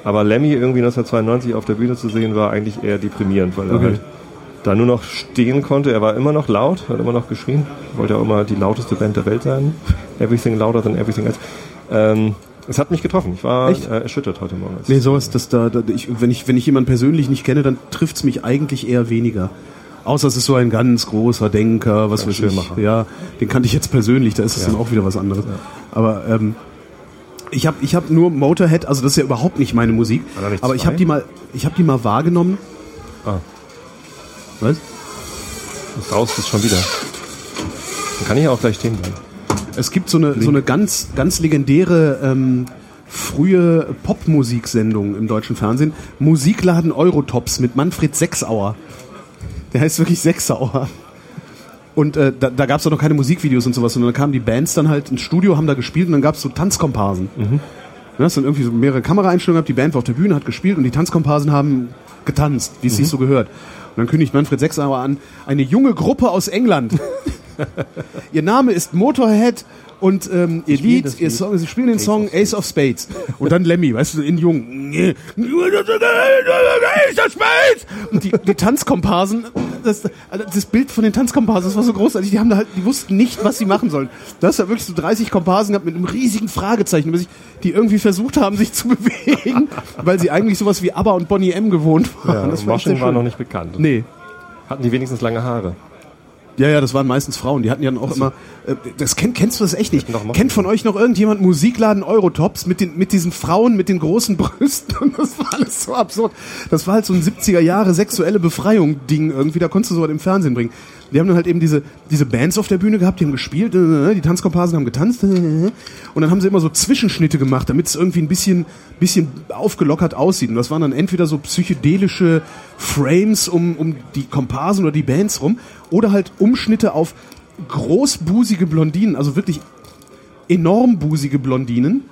Aber Lemmy irgendwie 1992 auf der Bühne zu sehen, war eigentlich eher deprimierend, weil er Okay. halt da nur noch stehen konnte. Er war immer noch laut, hat immer noch geschrien. Wollte auch immer die lauteste Band der Welt sein. Everything louder than everything else. Ähm, es hat mich getroffen. Ich war Echt? äh, erschüttert heute Morgen. Nee, sowas, das da, da ich, wenn ich wenn ich jemanden persönlich nicht kenne, dann trifft's mich eigentlich eher weniger. Außer es ist so ein ganz großer Denker, was Ein weiß ich. Schönmacher. Ja, den kannte ich jetzt persönlich, da ist es dann auch wieder was anderes. Aber ähm, ich habe ich hab nur Motorhead, also das ist ja überhaupt nicht meine Musik, aber ich habe die mal ich habe die mal wahrgenommen. Ah. Was? Das raus ist schon wieder. Dann kann ich auch gleich stehen bleiben. Es gibt so eine, so eine ganz, ganz legendäre ähm, frühe Popmusiksendung im deutschen Fernsehen. Musikladen Eurotops mit Manfred Sechsauer. Der heißt wirklich Sechsauer. Und äh, da, da gab es auch noch keine Musikvideos und sowas, sondern da kamen die Bands dann halt ins Studio, haben da gespielt und dann gab es so Tanzkomparsen. Mhm. Ja, es sind irgendwie so mehrere Kameraeinstellungen gehabt, die Band war auf der Bühne, hat gespielt und die Tanzkomparsen haben getanzt, wie es sich so gehört. Und dann kündigt Manfred Sechsauer an, eine junge Gruppe aus England. Ihr Name ist Motorhead und ähm, ihr Lied, ihr Song, sie spielen den Song Ace of Spades. Und dann Lemmy, weißt du, in jung. Ace of Spades! Und die, die Tanzkomparsen, das, das Bild von den Tanzkomparsen, das war so großartig, die haben da halt, die wussten nicht, was sie machen sollen. Du hast da wirklich so 30 Komparsen gehabt mit einem riesigen Fragezeichen, die irgendwie versucht haben, sich zu bewegen, weil sie eigentlich sowas wie ABBA und Bonnie M gewohnt waren. Ja, das war war noch nicht bekannt. Nee. Hatten die wenigstens lange Haare? Ja, ja, das waren meistens Frauen. Die hatten ja dann auch immer. Äh, das kennt, kennst du das echt nicht? Kennt von euch noch irgendjemand Musikladen Eurotops mit den mit diesen Frauen mit den großen Brüsten? Und das war alles so absurd. Das war halt so ein 70er Jahre sexuelle Befreiung Ding irgendwie. Da konntest du sowas im Fernsehen bringen. Die haben dann halt eben diese diese Bands auf der Bühne gehabt, die haben gespielt, äh, die Tanzkomparsen haben getanzt äh, und dann haben sie immer so Zwischenschnitte gemacht, damit es irgendwie ein bisschen bisschen aufgelockert aussieht. Und das waren dann entweder so psychedelische Frames um um die Komparsen oder die Bands rum oder halt Umschnitte auf großbusige Blondinen, also wirklich enorm busige Blondinen,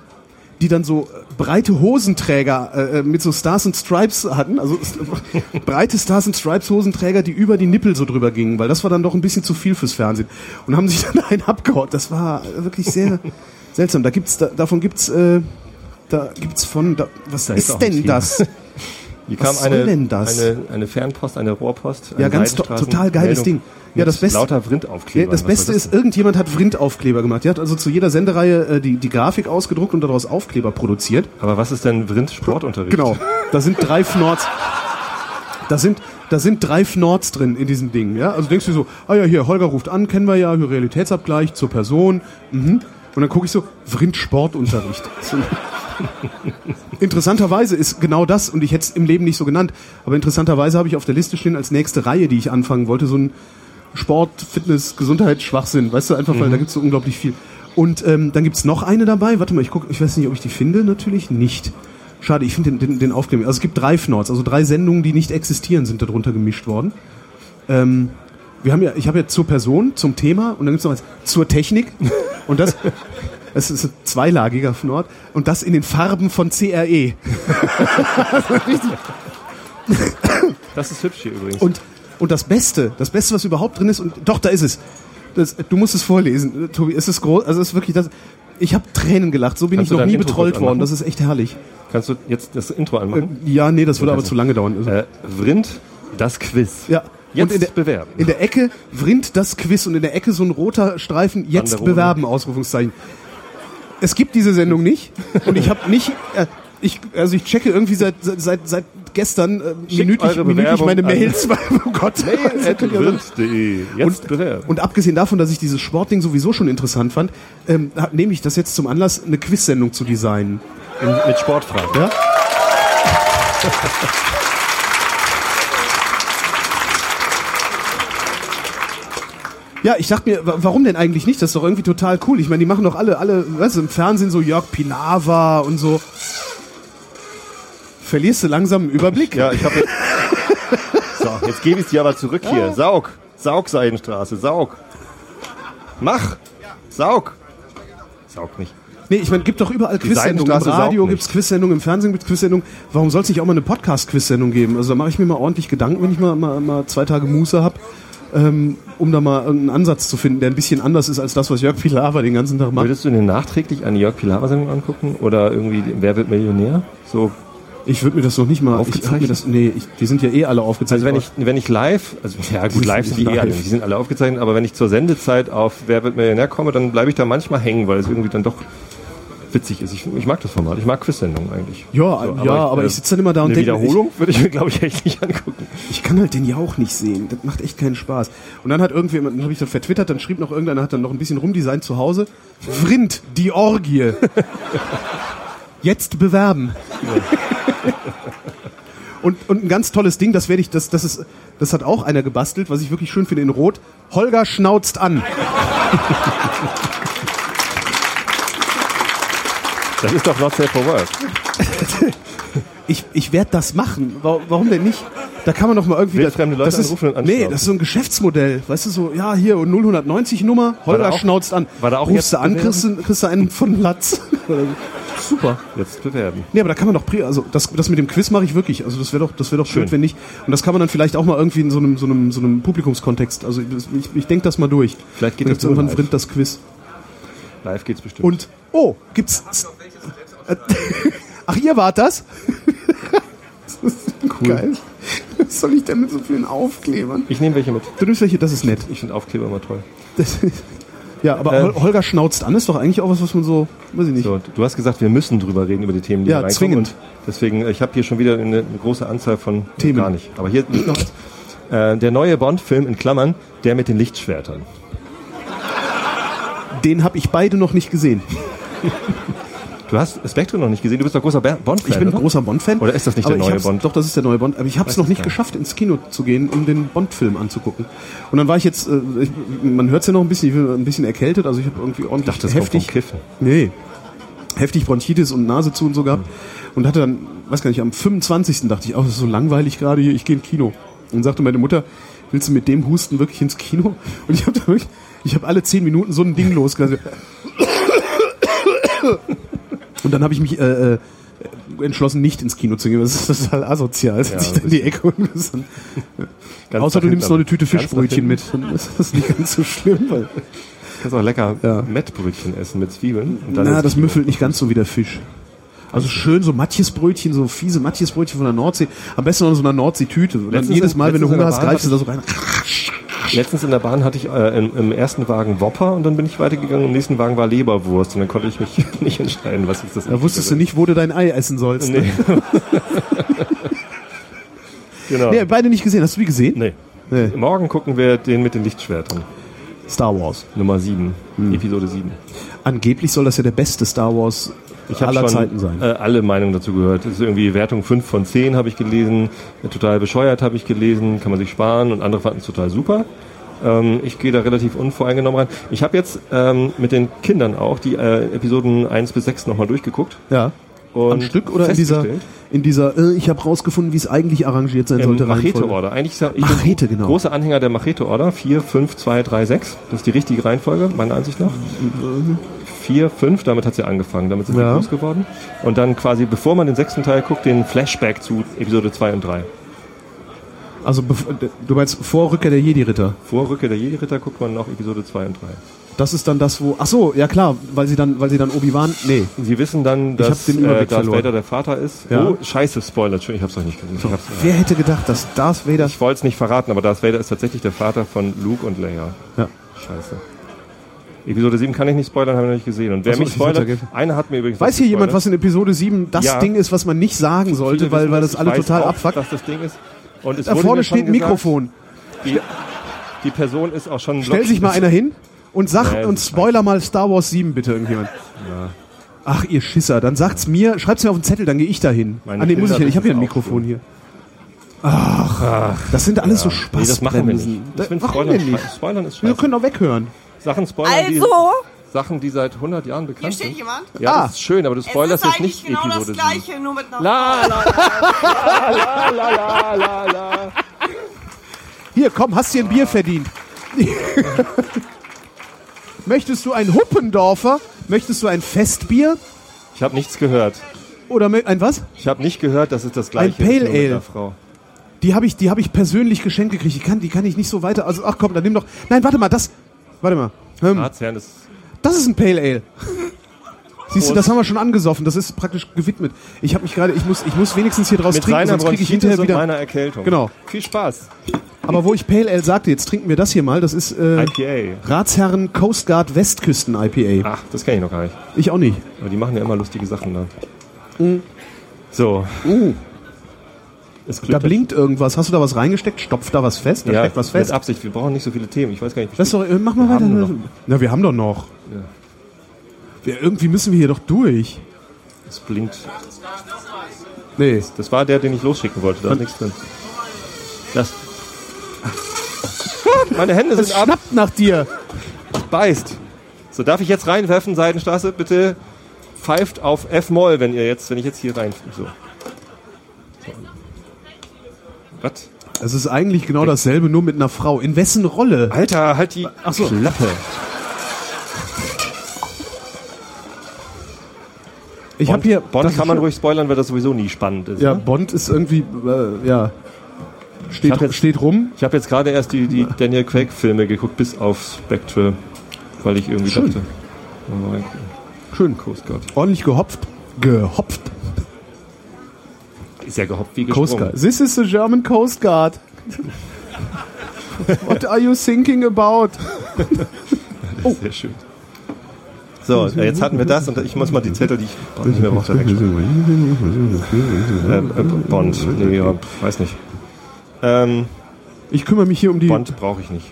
die dann so äh, breite Hosenträger äh, äh, mit so Stars and Stripes hatten, also äh, breite Stars and Stripes Hosenträger, die über die Nippel so drüber gingen, weil das war dann doch ein bisschen zu viel fürs Fernsehen und haben sich dann einen abgehaut. Das war wirklich sehr seltsam. Da gibt's da, davon gibt's äh, da gibt's von da, was Da ist denn das? Hier Was kam eine, soll denn das? Eine, eine Fernpost, eine Rohrpost. Ja, eine ganz to total geiles Meldung Ding. Ja, das Beste- Lauter Ja, Vrintaufkleber. das Beste ist, irgendjemand hat Vrintaufkleber gemacht. Der hat also zu jeder Sendereihe äh, die, die Grafik ausgedruckt und daraus Aufkleber produziert. Aber was ist denn Vrind Sportunterricht? Genau. Da sind drei Fnords. Da sind, da sind drei Fnords drin in diesem Ding. Ja? Also denkst du so, ah ja, hier, Holger ruft an, kennen wir ja, hier Realitätsabgleich zur Person. Mhm. Und dann gucke ich so, Vrind Sportunterricht. Interessanterweise ist genau das, und ich hätte es im Leben nicht so genannt, aber interessanterweise habe ich auf der Liste stehen als nächste Reihe, die ich anfangen wollte, so ein Sport, Fitness, Gesundheit, Schwachsinn, weißt du, einfach weil da gibt es so unglaublich viel. Und ähm, dann gibt es noch eine dabei, warte mal, ich gucke, ich weiß nicht, ob ich die finde, natürlich nicht. Schade, ich finde den, den, den Aufkleber. Also es gibt drei Fnords, also drei Sendungen, die nicht existieren, sind darunter gemischt worden. Ähm, wir haben ja, ich habe ja zur Person, zum Thema und dann gibt es noch was zur Technik. Und das, das ist ein zweilagiger Fnord und das in den Farben von CRE. Das ist hübsch hier übrigens. Und, und das Beste, das Beste, was überhaupt drin ist, und doch, da ist es. Das, du musst es vorlesen, Tobi. Es ist groß, also es ist wirklich das. Ich habe Tränen gelacht. So bin Kannst ich noch nie Intro betrollt worden. Das ist echt herrlich. Kannst du jetzt das Intro Äh, anmachen? ja, nee, das würde aber zu lange dauern. Also, Äh, Vrind, das Quiz. ja. Jetzt und in der, bewerben. in der Ecke Vrind das Quiz und in der Ecke so ein roter Streifen jetzt bewerben Ausrufungszeichen. Es gibt diese Sendung nicht und ich habe nicht äh, ich also ich checke irgendwie seit seit seit, gestern äh, minütlich, minütlich meine Mails weil, oh Gott Vrind.de. Jetzt bewerben. Und abgesehen davon, dass ich dieses Sportding sowieso schon interessant fand, ähm, nehme ich das jetzt zum Anlass, eine Quiz-Sendung zu designen. In, mit Sportfragen. Ja? Ja, ich dachte mir, wa- warum denn eigentlich nicht? Das ist doch irgendwie total cool. Ich meine, die machen doch alle, alle, weißt du, im Fernsehen so Jörg Pilawa und so. Verlierst du langsam einen Überblick? Ja, ich habe. so, jetzt gebe ich es dir aber zurück hier. Saug. Saug, Seidenstraße. Saug. Mach. Saug. Saug nicht. Nee, ich meine, gibt doch überall Quizsendungen. Im Radio gibt's nicht. Quizsendungen, im Fernsehen gibt's Quizsendungen. Warum soll es nicht auch mal eine Podcast-Quizsendung geben? Also da mache ich mir mal ordentlich Gedanken, wenn ich mal, mal, mal zwei Tage Muße hab. Ähm, um da mal einen Ansatz zu finden, der ein bisschen anders ist als das, was Jörg Pilawa den ganzen Tag macht. Würdest du dir nachträglich eine Jörg Pilawa-Sendung angucken? Oder irgendwie Wer wird Millionär? So Ich würde mir das noch nicht mal Ich, würd mir das, nee, ich, die sind ja eh alle aufgezeichnet. Also wenn ich, wenn ich live, also ja gut, live sind die eh live. alle, die sind alle aufgezeichnet, aber wenn ich zur Sendezeit auf Wer wird Millionär komme, dann bleibe ich da manchmal hängen, weil es irgendwie dann doch witzig ist. Ich, ich mag das Format, ich mag Quiz-Sendungen eigentlich. ja, So, ja, aber ich, äh, sitze dann immer da und denke, Wiederholung würde ich mir, glaube ich, echt nicht angucken. ich, ich kann halt den Jauch nicht sehen. Das macht echt keinen Spaß. Und dann hat irgendjemand, dann habe ich dann vertwittert, dann schrieb noch irgendeiner, hat dann noch ein bisschen rumdesignt zu Hause. Vrind, die Orgie. Jetzt bewerben. Und, und ein ganz tolles Ding, das werde ich, das, das ist, das hat auch einer gebastelt, was ich wirklich schön finde in Rot. Holger schnauzt an. Das ist doch not safe for work. Ich, ich werde das machen. Wa- Warum denn nicht? Da kann man doch mal irgendwie. Wildfremde Leute das ist, anrufen und Nee, anschnauzen. das ist so ein Geschäftsmodell. Weißt du, so, ja, hier, 090 Nummer, Holger auch- schnauzt an. war da auch Rufst jetzt du an, kriegst du, kriegst du einen von Latz. Super. Jetzt bewerben. Nee, aber da kann man doch, also das, das mit dem Quiz mache ich wirklich. Also das wäre doch, das wäre doch schön, Schön. wenn nicht. Und das kann man dann vielleicht auch mal irgendwie in so einem, so einem, so einem Publikumskontext. Also ich, ich, denke das mal durch. Vielleicht geht Dann das irgendwann live. Das Quiz. Live geht's bestimmt. Und, oh, gibt's... Ach, ihr wart das? das ist cool. Geil. Was soll ich denn mit so vielen Aufklebern? ich nehme welche mit. Du nimmst welche, das ist nett. Ich finde Aufkleber immer toll. Das, ja, aber Äh. Hol- Holger schnauzt an, ist doch eigentlich auch was, was man so, weiß ich nicht. So, du hast gesagt, wir müssen drüber reden, über die Themen, die Ja, da reinkommen. zwingend. Und deswegen, ich habe hier schon wieder eine, eine große Anzahl von Themen. Gar nicht. Aber hier ist noch äh, der neue Bond-Film in Klammern, der mit den Lichtschwertern. Den habe ich beide noch nicht gesehen. Du hast Spectre noch nicht gesehen, du bist doch großer Bond-Fan, Ich bin ein oder? großer Bond-Fan. Oder ist das nicht aber der ich neue Bond? Doch, das ist der neue Bond. Aber ich habe es noch ich nicht nicht. geschafft, ins Kino zu gehen, um den Bond-Film anzugucken. Und dann war ich jetzt, äh, ich, man hört es ja noch ein bisschen, ich bin ein bisschen erkältet, also ich habe irgendwie ordentlich dachte, das heftig, Kiffen. nee, heftig Bronchitis und Nase zu und so gehabt. Und hatte dann, weiß gar nicht, am 25. dachte ich, oh, das ist so langweilig gerade hier, ich gehe ins Kino. Und sagte meine Mutter, willst du mit dem Husten wirklich ins Kino? Und ich habe da wirklich, ich habe alle zehn Minuten so ein Ding losgelassen. Und dann habe ich mich äh, äh, entschlossen, nicht ins Kino zu gehen. Das ist total asozial. Ja, ich da in die Ecke und das Außer du nimmst noch eine Tüte Fischbrötchen mit. Dann ist das nicht ganz so schlimm. Weil, Du kannst auch lecker Ja. Mettbrötchen essen mit Zwiebeln. Na, das müffelt nicht ganz so wie der Fisch. Also schön so Matjesbrötchen, so fiese Matjesbrötchen von der Nordsee. Am besten noch so einer Nordseetüte. Jedes Mal, wenn du Hunger hast, greifst du da so rein. Letztens in der Bahn hatte ich äh, im, im ersten Wagen Wopper und dann bin ich weitergegangen. Im nächsten Wagen war Leberwurst und dann konnte ich mich nicht entscheiden, was ist das. Da wusstest du nicht, wo du dein Ei essen sollst. Nee. genau. Nee, beide nicht gesehen. Hast du die gesehen? Nee. Nee. Morgen gucken wir den mit den Lichtschwertern. Star Wars. Nummer 7. Hm. Episode 7. Angeblich soll das ja der beste Star Wars Ich habe aller schon Zeiten sein. Äh, alle Meinungen dazu gehört. Das ist irgendwie Wertung 5 von 10 habe ich gelesen. Äh, Total bescheuert habe ich gelesen. Kann man sich sparen. Und andere fanden es total super. Ähm, ich gehe da relativ unvoreingenommen rein. Ich habe jetzt ähm, mit den Kindern auch die äh, Episoden 1 bis 6 nochmal durchgeguckt. ja. Und Am Stück oder in dieser, in dieser, äh, ich habe rausgefunden, wie es eigentlich arrangiert sein sollte. Machete-Order. Eigentlich ist ja, ich Machete, genau. großer Anhänger der Machete-Order. 4, 5, 2, 3, 6. Das ist die richtige Reihenfolge, meiner Ansicht nach. 4, 5, damit hat sie angefangen. Damit sind Ja. wir groß geworden. Und dann quasi, bevor man den sechsten Teil guckt, den Flashback zu Episode 2 und 3. Also du meinst vor Rückkehr der Jedi-Ritter. Vor Rückkehr der Jedi-Ritter guckt man noch Episode 2 und 3. Das ist dann das, wo. Ach so, ja klar, weil sie dann, weil sie dann Obi-Wan. Nee. Sie wissen dann, dass den äh, Darth verloren. Vader der Vater ist. Ja. Oh, scheiße, Spoiler. Ich hab's euch nicht gesehen. Ich, hab's, Wer hätte gedacht, dass Darth Vader. ich wollte es nicht verraten, aber Darth Vader ist tatsächlich der Vater von Luke und Leia. Ja. Scheiße. Episode 7 kann ich nicht spoilern, habe ich noch nicht gesehen. Und wer Ach so, mich spoilert, einer hat mir übrigens Weiß hier jemand, was in Episode 7 das Ja. Ding ist, was man nicht sagen sollte, weil, weil das. das alle weiß total auch, abfuckt? dass das Ding ist. Und es Da vorne steht ein Mikrofon. Die, die Person ist auch schon Stell sich mal einer hin und sag Nee, und das spoiler mal Star Wars 7 bitte irgendjemand. Ach, ihr Schisser, dann sagt's mir, schreibt's mir auf den Zettel, dann gehe ich dahin. Meine ah, nee, muss ich ja, ich habe ja ein auch Mikrofon hier. Ach, das sind alles so Nee, Spaßbremsen. das machen wir nicht. Da, Ich find warum Spoilern, denn nicht? Spoilern ist Wir scheiße. können doch weghören. Sachen spoilern, Also, die, Sachen, die seit 100 Jahren bekannt hier steht sind. jemand. Ja, Ah. das ist schön, aber du spoilerst ist jetzt eigentlich nicht genau das Episode 7. gleiche, nur mit einer La, la, la, la, la, la, la, la. Hier, komm, hast dir ein Bier verdient. Möchtest du ein Huppendorfer? Möchtest du ein Festbier? Ich habe nichts gehört. Oder ein was? Ich habe nicht gehört, dass es das gleiche Pale ist nur mit Ale. Frau. Die habe ich, die habe ich persönlich geschenkt gekriegt. Die kann, die kann ich nicht so weiter. Also, ach komm, dann nimm doch. Nein, warte mal, das. Warte mal. Ähm, Ratsherrn ist das ist ein Pale Ale. Siehst du, das haben wir schon angesoffen. Das ist praktisch gewidmet. Ich habe mich gerade, ich muss, ich muss wenigstens hier draus mit trinken, sonst kriege ich hinterher wieder. meiner Erkältung. Genau. Viel Spaß. Aber wo ich Pale Ale sagte, jetzt trinken wir das hier mal. Das ist äh, IPA. Ratsherren Coast Guard Westküsten IPA. Ach, das kenne ich noch gar nicht. Ich auch nicht. Aber die machen ja immer lustige Sachen da. Mhm. So. Uh, da blinkt irgendwas. Hast du da was reingesteckt? Stopft da was fest? Da ja, steckt was mit fest. Absicht. Wir brauchen nicht so viele Themen. Ich weiß gar nicht. Das doch, äh, mach mal Wir weiter. Na, wir haben doch noch. Ja. Wir, irgendwie müssen wir hier doch durch. Es blinkt. Nee. Das war der, den ich losschicken wollte. Da ist nichts drin. Das. Meine Hände sind ab. schnappt nach dir. Beißt. So, darf ich jetzt reinwerfen, Seitenstraße? Bitte pfeift auf F-Moll, wenn ihr jetzt, wenn ich jetzt hier rein. So. so. Was? Es ist eigentlich genau dasselbe, nur mit einer Frau. In wessen Rolle? Alter, halt die Ach so. Klappe. Ich habe hier. Bond das kann man ruhig spoilern, weil das sowieso nie spannend ist. Ja, ne? Bond ist irgendwie. Äh, ja. Steht, jetzt- steht rum. Ich habe jetzt gerade erst die, die Daniel Craig-Filme geguckt, bis auf Spectre, weil ich irgendwie Schön. dachte. oh. Schön. Coast Guard. Ordentlich gehopft. Gehopft. Ist ja gehoppt wie gesprungen. Coast Guard. This is the German Coast Guard. What are you thinking about? Sehr schön. So, äh, jetzt hatten wir das und ich muss mal die Zettel, die ich oh, nicht mehr brauche, wegschmeißen. Äh, äh, Bond. Nee, ja, weiß nicht. Ähm, Ich kümmere mich hier um die. Bond brauche ich nicht.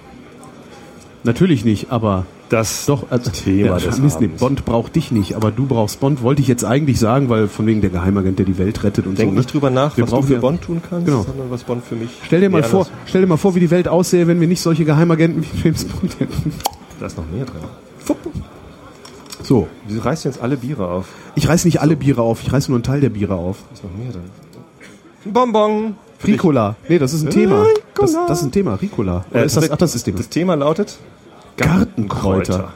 Natürlich nicht, aber Das doch. Also, Thema ja, des Mist, nee. Bond braucht dich nicht, aber du brauchst Bond. Wollte ich jetzt eigentlich sagen, weil von wegen der Geheimagent, der die Welt rettet und Denk so. ne? nicht drüber nach, Wir was du für ja- Bond tun kannst, Genau. sondern was Bond für mich. Stell dir mal vor, anders. stell dir mal vor, wie die Welt aussähe, wenn wir nicht solche Geheimagenten wie James Bond hätten. Da ist noch mehr drin. So, Wieso reißt du jetzt alle Biere auf? ich reiß nicht alle Biere auf, ich reiß nur einen Teil der Biere auf. Da ist noch mehr drin. Ein Bonbon. Ricola. Nee, das ist ein Thema. Das, das ist ein Thema, Ricola. Äh, ist das, ach, das ist Thema. Das Thema lautet Gartenkräuter.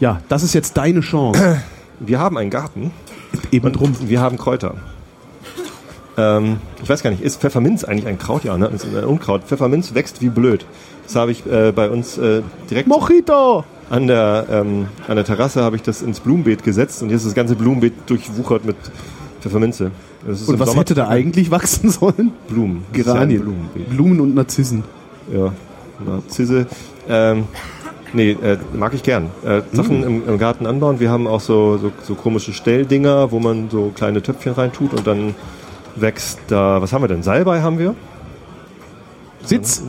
Ja, das ist jetzt deine Chance. Wir haben einen Garten Eben drum. wir haben Kräuter. Ähm, ich weiß gar nicht, ist Pfefferminz eigentlich ein Kraut? Ja, ne? Das ist ein Unkraut. Pfefferminz wächst wie blöd. Das habe ich äh, bei uns äh, direkt Mojito! an der, ähm, an der Terrasse habe ich das ins Blumenbeet gesetzt und jetzt ist das ganze Blumenbeet durchwuchert mit Pfefferminze. Und was Sommer hätte da eigentlich wachsen sollen? Blumen. Ja Geranien. Blumenbeet. Blumen und Narzissen. Ja, Narzisse. Ähm, nee, äh, mag ich gern. Äh, Sachen im, im Garten anbauen. Wir haben auch so, so, so komische Stelldinger, wo man so kleine Töpfchen reintut und dann wächst da, was haben wir denn? Salbei haben wir? Sitz.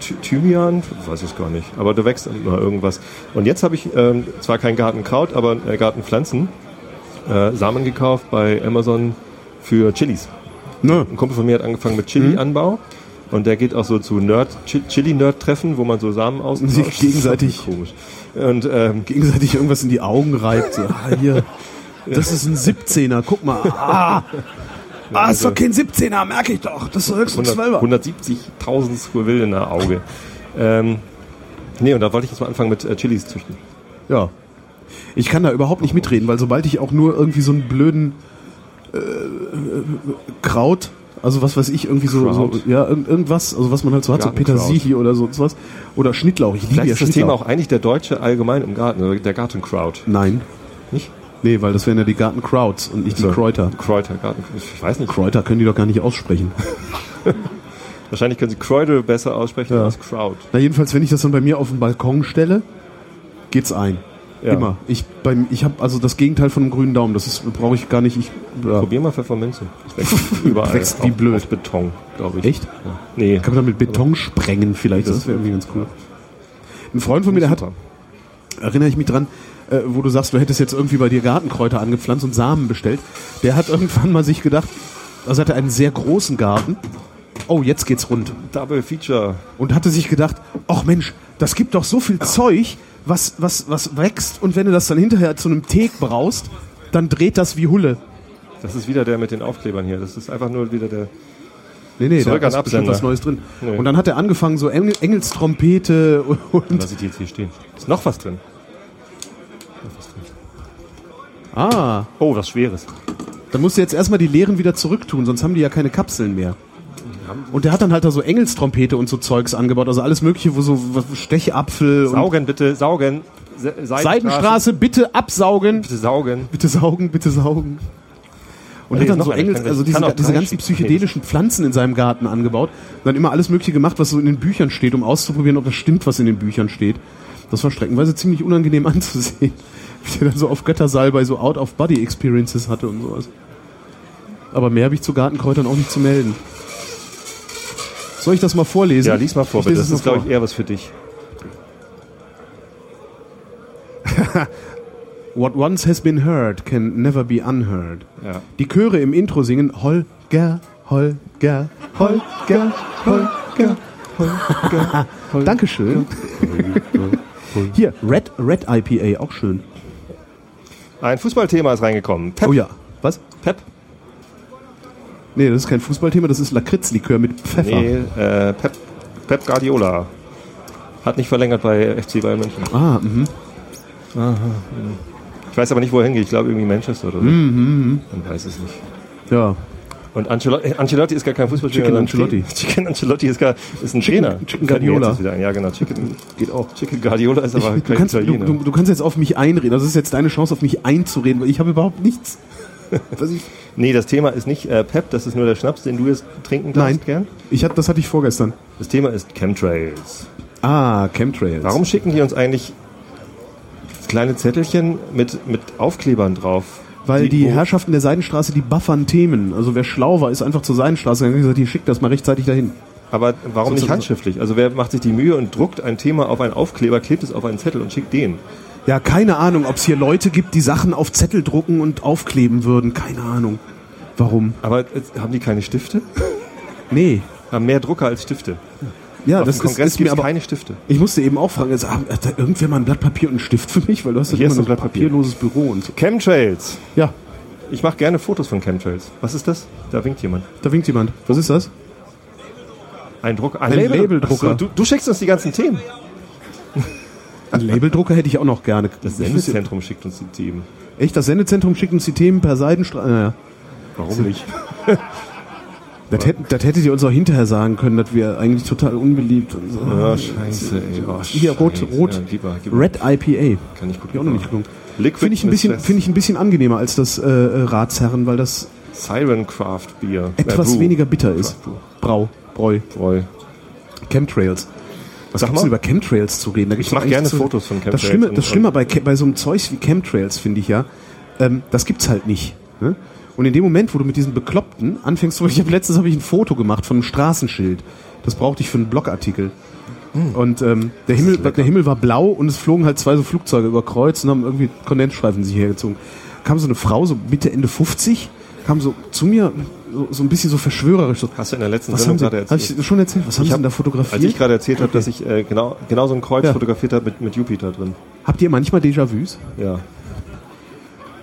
Thy- Thymian? Weiß ich gar nicht. Aber da wächst immer irgendwas. Und jetzt habe ich ähm, zwar kein Gartenkraut, aber äh, Gartenpflanzen. Äh, Samen gekauft bei Amazon für Chilis. Ne. Ein Kumpel von mir hat angefangen mit Chili-Anbau. Und der geht auch so zu Nerd, Chi- Chili-Nerd-Treffen, wo man so Samen austauscht. Sich gegenseitig- Komisch. Und ähm, Gegenseitig irgendwas in die Augen reibt. So, ah, hier. Das ist ein 17er, guck mal. Ah, ah ist doch kein 17er, merke ich doch. Das ist höchstens ein 100 12er. 170.000 Scoville in der Auge. Ähm, nee, und da wollte ich jetzt mal anfangen mit äh, Chilis züchten. Ja. Ich kann da überhaupt nicht mitreden, weil sobald ich auch nur irgendwie so einen blöden äh, Kraut, also was weiß ich, irgendwie so, so ja, irgend- irgendwas, also was man halt so hat, so. Petersilie oder so was. Oder Schnittlauch. Ich liebe Vielleicht ja ist das Thema auch eigentlich der Deutsche allgemein im Garten, oder der Gartenkraut. Nein. Nicht? Nee, weil das wären ja die Gartenkrauts und nicht So. die Kräuter. Kräuter, Garten. Ich weiß nicht. Kräuter können die doch gar nicht aussprechen. Wahrscheinlich können sie Kräuter besser aussprechen Ja. als Kraut. Na jedenfalls, wenn ich das dann bei mir auf den Balkon stelle, geht's ein. Ja. Immer. Ich beim ich habe also das Gegenteil von einem grünen Daumen. Das ist brauche ich gar nicht. Ich ja. Probier mal Pfefferminze. Das wächst überall. Wächst wie Auf- blöd. Auf Beton, glaube ich. echt. Ja. Nee. Kann man dann mit Beton sprengen vielleicht. Das, Das- wäre irgendwie ganz cool. Ein Freund von mir, der hat, Super. erinnere ich mich dran, äh, wo du sagst, du hättest jetzt irgendwie bei dir Gartenkräuter angepflanzt und Samen bestellt. Der hat irgendwann mal sich gedacht, also hatte einen sehr großen Garten. Oh, jetzt geht's rund. Double Feature. und hatte sich gedacht, ach Mensch, das gibt doch so viel Zeug, was, was, was wächst und wenn du das dann hinterher zu einem Teek braust, dann dreht das wie Hulle. Das ist wieder der mit den Aufklebern hier. Das ist einfach nur wieder der. Nee, nee, Zurück da ist bestimmt was Neues drin. Nee. Und dann hat er angefangen, so Engel, Engelstrompete und, Lass ich die jetzt hier stehen. Ist noch was drin. ah, Oh, was Schweres. dann musst du jetzt erstmal die leeren wieder zurücktun, sonst haben die ja keine Kapseln mehr. Und der hat dann halt da so Engelstrompete und so Zeugs angebaut, also alles mögliche, wo so Stechapfel Saugen bitte, saugen. Se Seidenstraße, bitte absaugen. Bitte saugen. Bitte saugen, bitte saugen. Und hat dann so Engels, also diese, diese ganzen psychedelischen Pflanzen in seinem Garten angebaut. Und dann immer alles Mögliche gemacht, was so in den Büchern steht, um auszuprobieren, ob das stimmt, was in den Büchern steht. Das war streckenweise ziemlich unangenehm anzusehen. Wie der dann so auf Göttersalbei so Out-of-Body-Experiences hatte und sowas. Aber mehr habe ich zu Gartenkräutern auch nicht zu melden. Soll ich das mal vorlesen? Ja, lies mal vor, Ich bitte. Das ist, glaube ich, eher was für dich. What once has been heard can never be unheard. Ja. Die Chöre im Intro singen Holger, Holger, Holger, Holger, Holger. Dankeschön. Hier, Red, Red IPA, auch schön. Ein Fußballthema ist reingekommen. Pep. Oh ja. Was? Pep. Nee, das ist kein Fußballthema, das ist Lakritzlikör mit Pfeffer. Nee, äh, Pep, Pep Guardiola. Hat nicht verlängert bei FC Bayern München. Ah, mhm. Ich weiß aber nicht, wo er hingeht. Ich glaube irgendwie Manchester oder so. Mhm, Man weiß es nicht. Ja. Und Ancelotti, äh, Ancelotti ist gar kein Fußballspieler. Chicken Ancelotti. Chicken Ancelotti ist, gar, ist ein Chicken- Trainer. Chicken Guardiola. jetzt wieder ein. Ja, genau. Chicken geht auch. Chicken Guardiola ist aber Du kein kannst, du, Italiener. du, du kannst jetzt auf mich einreden. Das ist jetzt deine Chance, auf mich einzureden, weil ich habe überhaupt nichts. Was ich, nee, das Thema ist nicht äh, Pep, das ist nur der Schnaps, den du jetzt trinken darfst Nein. gern. ich hab, das hatte ich vorgestern. Das Thema ist Chemtrails. Ah, Chemtrails. Warum schicken die uns eigentlich kleine Zettelchen mit, mit Aufklebern drauf? Weil die wo- Herrschaften der Seidenstraße, die buffern Themen. Also wer schlau war, ist einfach zur Seidenstraße gegangen und gesagt, hier schickt das mal rechtzeitig dahin. Aber warum So- nicht handschriftlich? Also wer macht sich die Mühe und druckt ein Thema auf einen Aufkleber, klebt es auf einen Zettel und schickt den? Ja, keine Ahnung, ob es hier Leute gibt, die Sachen auf Zettel drucken und aufkleben würden. Keine Ahnung. Warum? Aber äh, haben die keine Stifte? Nee. Haben mehr Drucker als Stifte. Ja, auf das ist, Kongress ist mir aber. keine Stifte. Ich musste eben auch fragen, also, hat da irgendwer mal ein Blatt Papier und einen Stift für mich? Weil du hast ja Hier immer ein Blatt Papier. papierloses Büro und so. Chemtrails. Ja, Ich mache gerne Fotos von Chemtrails. Was ist das? Da winkt jemand. da winkt jemand. Was ist das? Ein Druck, Ein Labeldrucker. Ach so, du, du schickst uns die ganzen Themen. Einen Labeldrucker hätte ich auch noch gerne. Das Sendezentrum schickt uns die Themen. Echt, das Sendezentrum schickt uns die Themen per Seidenstraße. Naja. Warum nicht? Das, hätten, das hättet ihr uns auch hinterher sagen können, dass wir eigentlich total unbeliebt und so. Oh, scheiße, ey. Oh, Hier, rot, rot. Ja, gib mal. Red IPA. Kann ich gut ich auch noch nicht. Liquid Finde ich, ein bisschen- finde ich ein bisschen angenehmer als das äh, äh, Ratsherren, weil das Siren Craft Bier. etwas Brew. weniger bitter ist. Brau, Bräu, Treu. Chemtrails. Was Sag gibt's über Chemtrails zu reden? Da Ich mach doch eigentlich gerne so- Fotos von Das Chemtrails Schlimme, und- das Schlimme bei, bei so einem Zeugs wie Chemtrails, finde ich ja, ähm, das gibt's halt nicht. Ne? Und in dem Moment, wo du mit diesen Bekloppten anfängst, ich habe letztens habe ich ein Foto gemacht von einem Straßenschild. Das brauchte ich für einen Blogartikel. Und ähm, der, Himmel, der Himmel war blau und es flogen halt zwei so Flugzeuge über Kreuz und haben irgendwie Kondensstreifen sich hergezogen. Kam so eine Frau, so Mitte, Ende 50, kam so zu mir, so, so ein bisschen so verschwörerisch. So, Hast du in der letzten was Sendung gerade erzählt? ich schon erzählt? Was haben Ich Sie denn da fotografiert? Als ich gerade erzählt habe, dass ich äh, genau, genau so ein Kreuz Ja. fotografiert habe mit, mit Jupiter drin. Habt ihr manchmal Déjà-vus? Ja.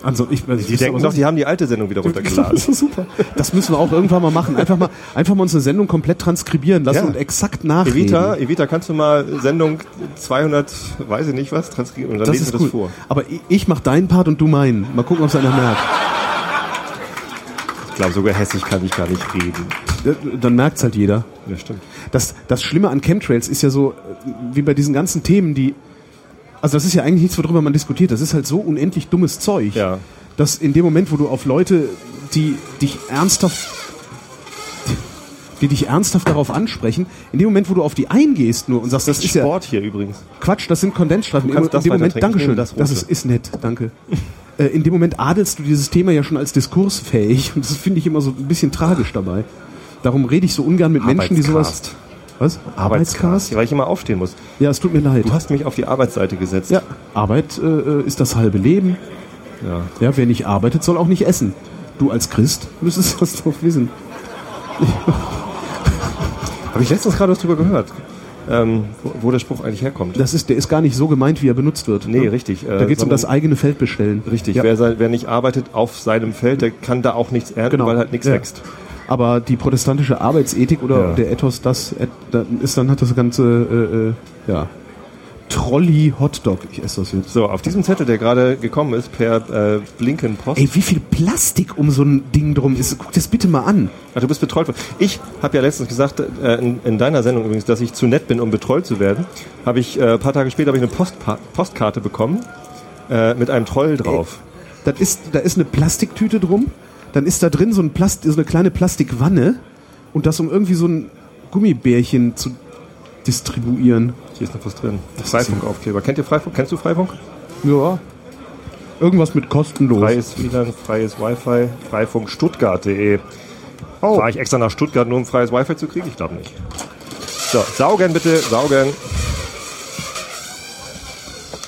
Also ich, also ich Die denken doch, die haben die alte Sendung wieder runtergeladen. Das ist super. Das müssen wir auch irgendwann mal machen. Einfach mal, einfach mal unsere Sendung komplett transkribieren lassen Ja. und exakt nachreden. Evita, Evita, kannst du mal Sendung 200, weiß ich nicht was, transkribieren und dann das lesen wir cool. das vor. Aber ich, ich mach deinen Part und du meinen. Mal gucken, ob es einer merkt. Ich glaube, sogar hässlich kann ich gar nicht reden. Ja, Dann merkt's halt jeder. Ja, stimmt. Das, das Schlimme an Chemtrails ist ja so, äh, wie bei diesen ganzen Themen, die. Also das ist ja eigentlich nichts, worüber man diskutiert. Das ist halt so unendlich dummes Zeug, Ja. dass in dem Moment, wo du auf Leute, die dich ernsthaft die dich ernsthaft darauf ansprechen, in dem Moment, wo du auf die eingehst nur und sagst, das ist ja Sport hier übrigens. Quatsch, das sind Kondensstreifen. Du kannst in das dem Moment. Dankeschön, das das, ist, ist nett, danke. Äh, in dem Moment adelst du dieses Thema ja schon als diskursfähig und das finde ich immer so ein bisschen tragisch dabei. Darum rede ich so ungern mit Menschen, die sowas. Was? Arbeitscast? Weil ich immer aufstehen muss. Ja, es tut mir leid. Du hast mich auf die Arbeitsseite gesetzt. Ja, Arbeit äh, ist das halbe Leben. ja. Ja, wer nicht arbeitet, soll auch nicht essen. Du als Christ müsstest das doch wissen. Habe ich letztens gerade was drüber gehört, ähm, wo, der Spruch eigentlich herkommt. Das ist, der ist gar nicht so gemeint, wie er benutzt wird. Nee, ne? richtig, äh, Da geht es um das eigene Feld bestellen. Richtig, Ja. wer, sein, wer nicht arbeitet auf seinem Feld, der kann da auch nichts ernten, Genau. weil halt nichts Ja. wächst. Aber die protestantische Arbeitsethik oder Ja. der Ethos, das da ist dann hat das ganze äh, äh, ja Trolley Hotdog. Ich esse das jetzt. So, auf diesem Zettel, der gerade gekommen ist per äh, Blinkenpost. Ey, wie viel Plastik um so ein Ding drum ist. Guck das bitte mal an. Ach, du bist betrollt worden. Ich habe ja letztens gesagt, äh, in, in deiner Sendung übrigens, dass ich zu nett bin, um betrollt zu werden. Habe ich äh, ein paar Tage später habe ich eine Postpa Postkarte bekommen äh, mit einem Troll drauf. Das ist, da ist eine Plastiktüte drum. Dann ist da drin so, ein Plast so eine kleine Plastikwanne. Und das um irgendwie so ein Gummibärchen zu distribuieren. Hier ist noch was drin. Freifunk-Aufkleber. Kennt ihr Freifunk? Kennst du Freifunk? Ja. Irgendwas mit kostenlos. Freies WLAN, freies Wi-Fi, Freifunk Stuttgart.de. Oh. Fahre ich extra nach Stuttgart, nur um freies Wi-Fi zu kriegen? Ich glaube nicht. So, saugen bitte, saugen.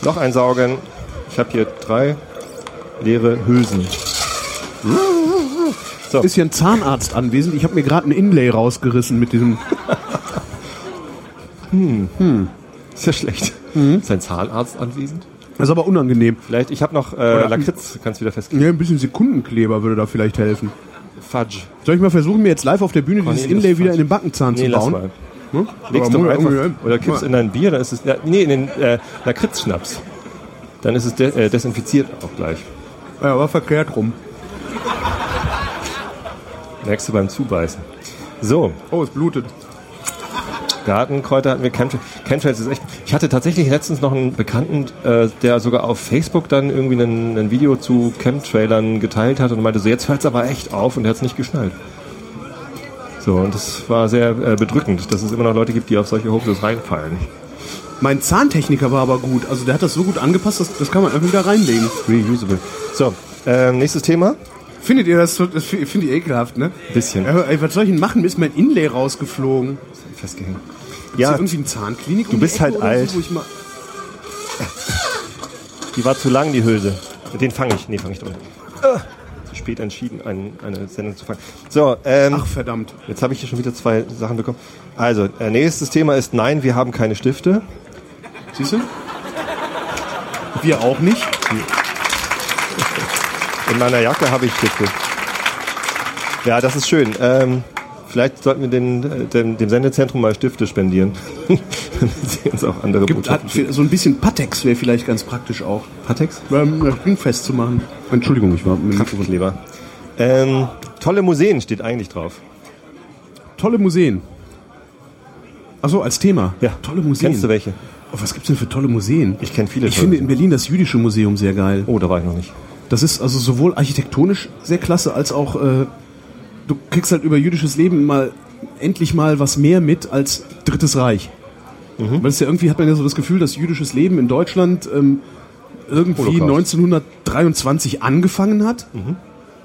Noch ein Saugen. Ich habe hier drei leere Hülsen. So. Ist hier ein Zahnarzt anwesend? Ich habe mir gerade ein Inlay rausgerissen mit diesem. hm. Hm. Ist ja schlecht. Hm. Ist ein Zahnarzt anwesend? Das ist aber unangenehm. Vielleicht, ich habe noch äh, Lakritz, kannst du wieder festkriegen. Ja, ein bisschen Sekundenkleber würde da vielleicht helfen. Fudge. Soll ich mal versuchen, mir jetzt live auf der Bühne Oh, dieses nee, Inlay wieder in den Backenzahn Nee, zu lass bauen? mal. Hm? Legst Aber du einfach, oder kippst in dein Bier, dann ist es, ja, nee, in den äh, Lakritzschnaps. Dann ist es de äh, desinfiziert auch gleich. Ja, war verkehrt rum. Merkst du beim Zubeißen. So, Oh, es blutet. Gartenkräuter hatten wir. Chemtrails Chemtrails ist echt. Ich hatte tatsächlich letztens noch einen Bekannten, äh, der sogar auf Facebook dann irgendwie ein, ein Video zu Chemtrailern geteilt hat und meinte so, jetzt hört es aber echt auf und er hat es nicht geschnallt. So, und das war sehr äh, bedrückend, dass es immer noch Leute gibt, die auf solche Hoaxes reinfallen. Mein Zahntechniker war aber gut. Also der hat das so gut angepasst, das, das kann man einfach wieder reinlegen. Reusable. So, ähm, nächstes Thema. Findet ihr das, so- das finde ich ekelhaft, ne? Bisschen. Ja, ey, was soll ich denn machen? Mir ist mein Inlay rausgeflogen. Festgehängt. Ist hier Ja, irgendwie ein Zahnklinik um du bist die Ecke halt alt. So, die war zu lang, die Hülse. Den fange ich. Nee, fange ich doch nicht. Ah, spät entschieden, ein, eine Sendung zu fangen. So, ähm, Ach, verdammt. Jetzt habe ich hier schon wieder zwei Sachen bekommen. Also, äh, nächstes Thema ist Nein, wir haben keine Stifte. Siehst du? Wir auch nicht. In meiner Jacke habe ich Stifte. Ja, das ist schön. Ähm, vielleicht sollten wir den, äh, dem, dem Sendezentrum mal Stifte spendieren. Damit sie uns auch andere Gibt, hat, so ein bisschen Patex wäre vielleicht ganz praktisch auch. Patex? Ähm, das Ding festzumachen. Entschuldigung, ich war mit dem Mikrofon. Kraftleber. Ähm, tolle Museen steht eigentlich drauf. Tolle Museen. Achso, als Thema. Ja. Tolle Museen. Kennst du welche? Oh, was gibt's denn für tolle Museen? Ich kenn viele Ich tolle finde in. Berlin das Jüdische Museum sehr geil. Oh, da war ich noch nicht. Das ist also sowohl architektonisch sehr klasse, als auch äh, du kriegst halt über jüdisches Leben mal endlich mal was mehr mit als Drittes Reich. Mhm. Weil es ja irgendwie hat man ja so das Gefühl, dass jüdisches Leben in Deutschland ähm, irgendwie Holocaust. 1923 angefangen hat. Mhm.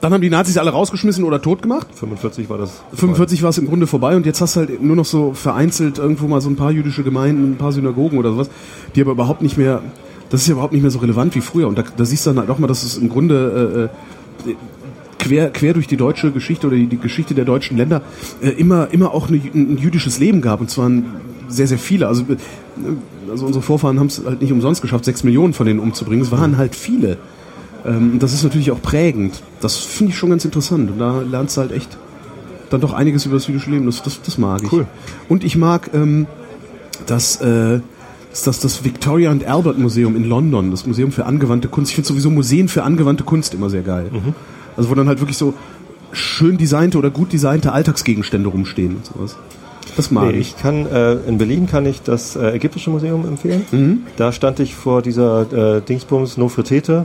Dann haben die Nazis alle rausgeschmissen oder tot gemacht. 45 war das. 45 war es im Grunde vorbei und jetzt hast du halt nur noch so vereinzelt irgendwo mal so ein paar jüdische Gemeinden, ein paar Synagogen oder sowas, die aber überhaupt nicht mehr, das ist ja überhaupt nicht mehr so relevant wie früher. Und da, da siehst du dann halt auch mal, dass es im Grunde äh, äh, quer, quer durch die deutsche Geschichte oder die, die Geschichte der deutschen Länder äh, immer, immer auch eine, ein jüdisches Leben gab und zwar ein, sehr, sehr viele. Also, äh, also unsere Vorfahren haben es halt nicht umsonst geschafft, sechs Millionen von denen umzubringen. Es waren halt viele. Ähm, das ist natürlich auch prägend. Das finde ich schon ganz interessant. Und da lernst du halt echt dann doch einiges über das jüdische Leben. Das, das, das mag ich. Cool. Und ich mag ähm, das, äh, das, das, das Victoria and Albert Museum in London, das Museum für angewandte Kunst. Ich finde sowieso Museen für angewandte Kunst immer sehr geil. Mhm. Also wo dann halt wirklich so schön designte oder gut designte Alltagsgegenstände rumstehen und sowas. Das mag Nee, ich. kann, äh, in Berlin kann ich das äh, Ägyptische Museum empfehlen. Da stand ich vor dieser äh, Dingsbums Nofretete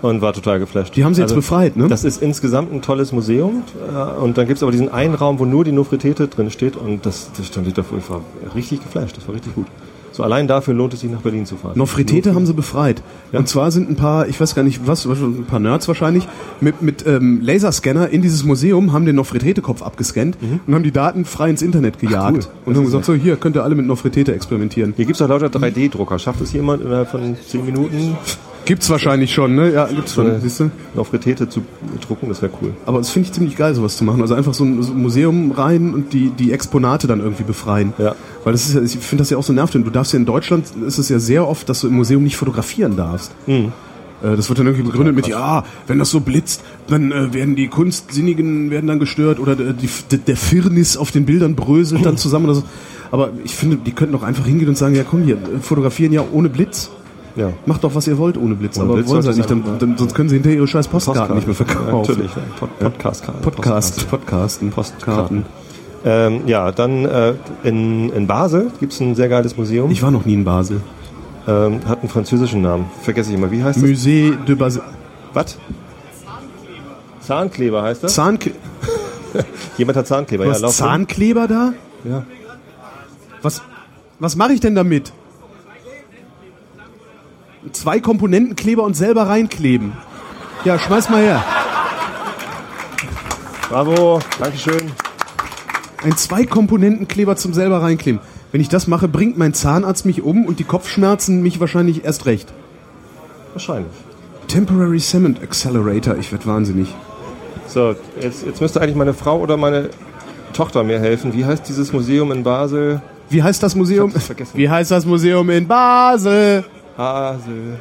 und war total geflasht. Die haben sie jetzt befreit, ne? Das ist insgesamt ein tolles Museum äh, und dann gibt es aber diesen einen Raum, wo nur die Nofretete drin steht und das, das stand ich davor, ich war richtig geflasht, das war richtig gut. So allein dafür lohnt es sich nach Berlin zu fahren. Nofretete haben sie befreit. Ja. Und zwar sind ein paar, ich weiß gar nicht was, ein paar Nerds wahrscheinlich, mit, mit ähm, Laserscanner in dieses Museum, haben den Nofretete-Kopf abgescannt und haben die Daten frei ins Internet gejagt. cool. Und haben gesagt, so hier, könnt ihr alle mit Nofretete experimentieren. Hier gibt es auch lauter 3D-Drucker. Schafft es jemand innerhalb von 10 Minuten Gibt's wahrscheinlich schon, ne? Ja, gibt's schon, Ja. siehst du? Nofretete zu drucken? Das wäre cool. Aber das finde ich ziemlich geil, sowas zu machen. Also einfach so ein, so ein Museum rein und die, die Exponate dann irgendwie befreien. Ja. Weil das ist ja, ich finde das ja auch so nervig. Du darfst ja in Deutschland, ist es ja sehr oft, dass du im Museum nicht fotografieren darfst. Mhm. Äh, Das wird dann irgendwie begründet mit, ja, wenn das so blitzt, dann äh, werden die Kunstsinnigen werden dann gestört oder der, die, der Firnis auf den Bildern bröselt dann zusammen oder so. Aber ich finde, die könnten doch einfach hingehen und sagen, ja komm hier, fotografieren ja ohne Blitz. Ja. Macht doch, was ihr wollt ohne Blitz. Ohne aber Blitz wollen sie halt nicht, dann, es dann, sonst können sie hinterher ihre scheiß Postkarten nicht mehr verkaufen. Ja, natürlich. ja. Pod Podcast Podcast, Podcasten, Postkarten. Ähm, ja, dann äh, in, in Basel gibt's ein sehr geiles Museum. Ich war noch nie in Basel. ähm, hat einen französischen Namen. Vergesse ich immer. Wie heißt das? Musée de Basel. Was? Zahnkleber heißt das? Zahnkle Jemand hat Zahnkleber. du Ja, hast lauf hin. Zahnkleber da? Ja. Was, was mache ich denn damit? Zwei Komponentenkleber und selber reinkleben. Ja, schmeiß mal her. Bravo, Dankeschön. Ein Zwei-Komponentenkleber zum selber reinkleben. Wenn ich das mache, bringt mein Zahnarzt mich um und die Kopfschmerzen mich wahrscheinlich erst recht. Wahrscheinlich. Temporary Cement Accelerator, ich werd wahnsinnig. So, jetzt, jetzt müsste eigentlich meine Frau oder meine Tochter mir helfen. Wie heißt dieses Museum in Basel? Wie heißt das Museum? Ich hab's vergessen. Wie heißt das Museum in Basel? Basel.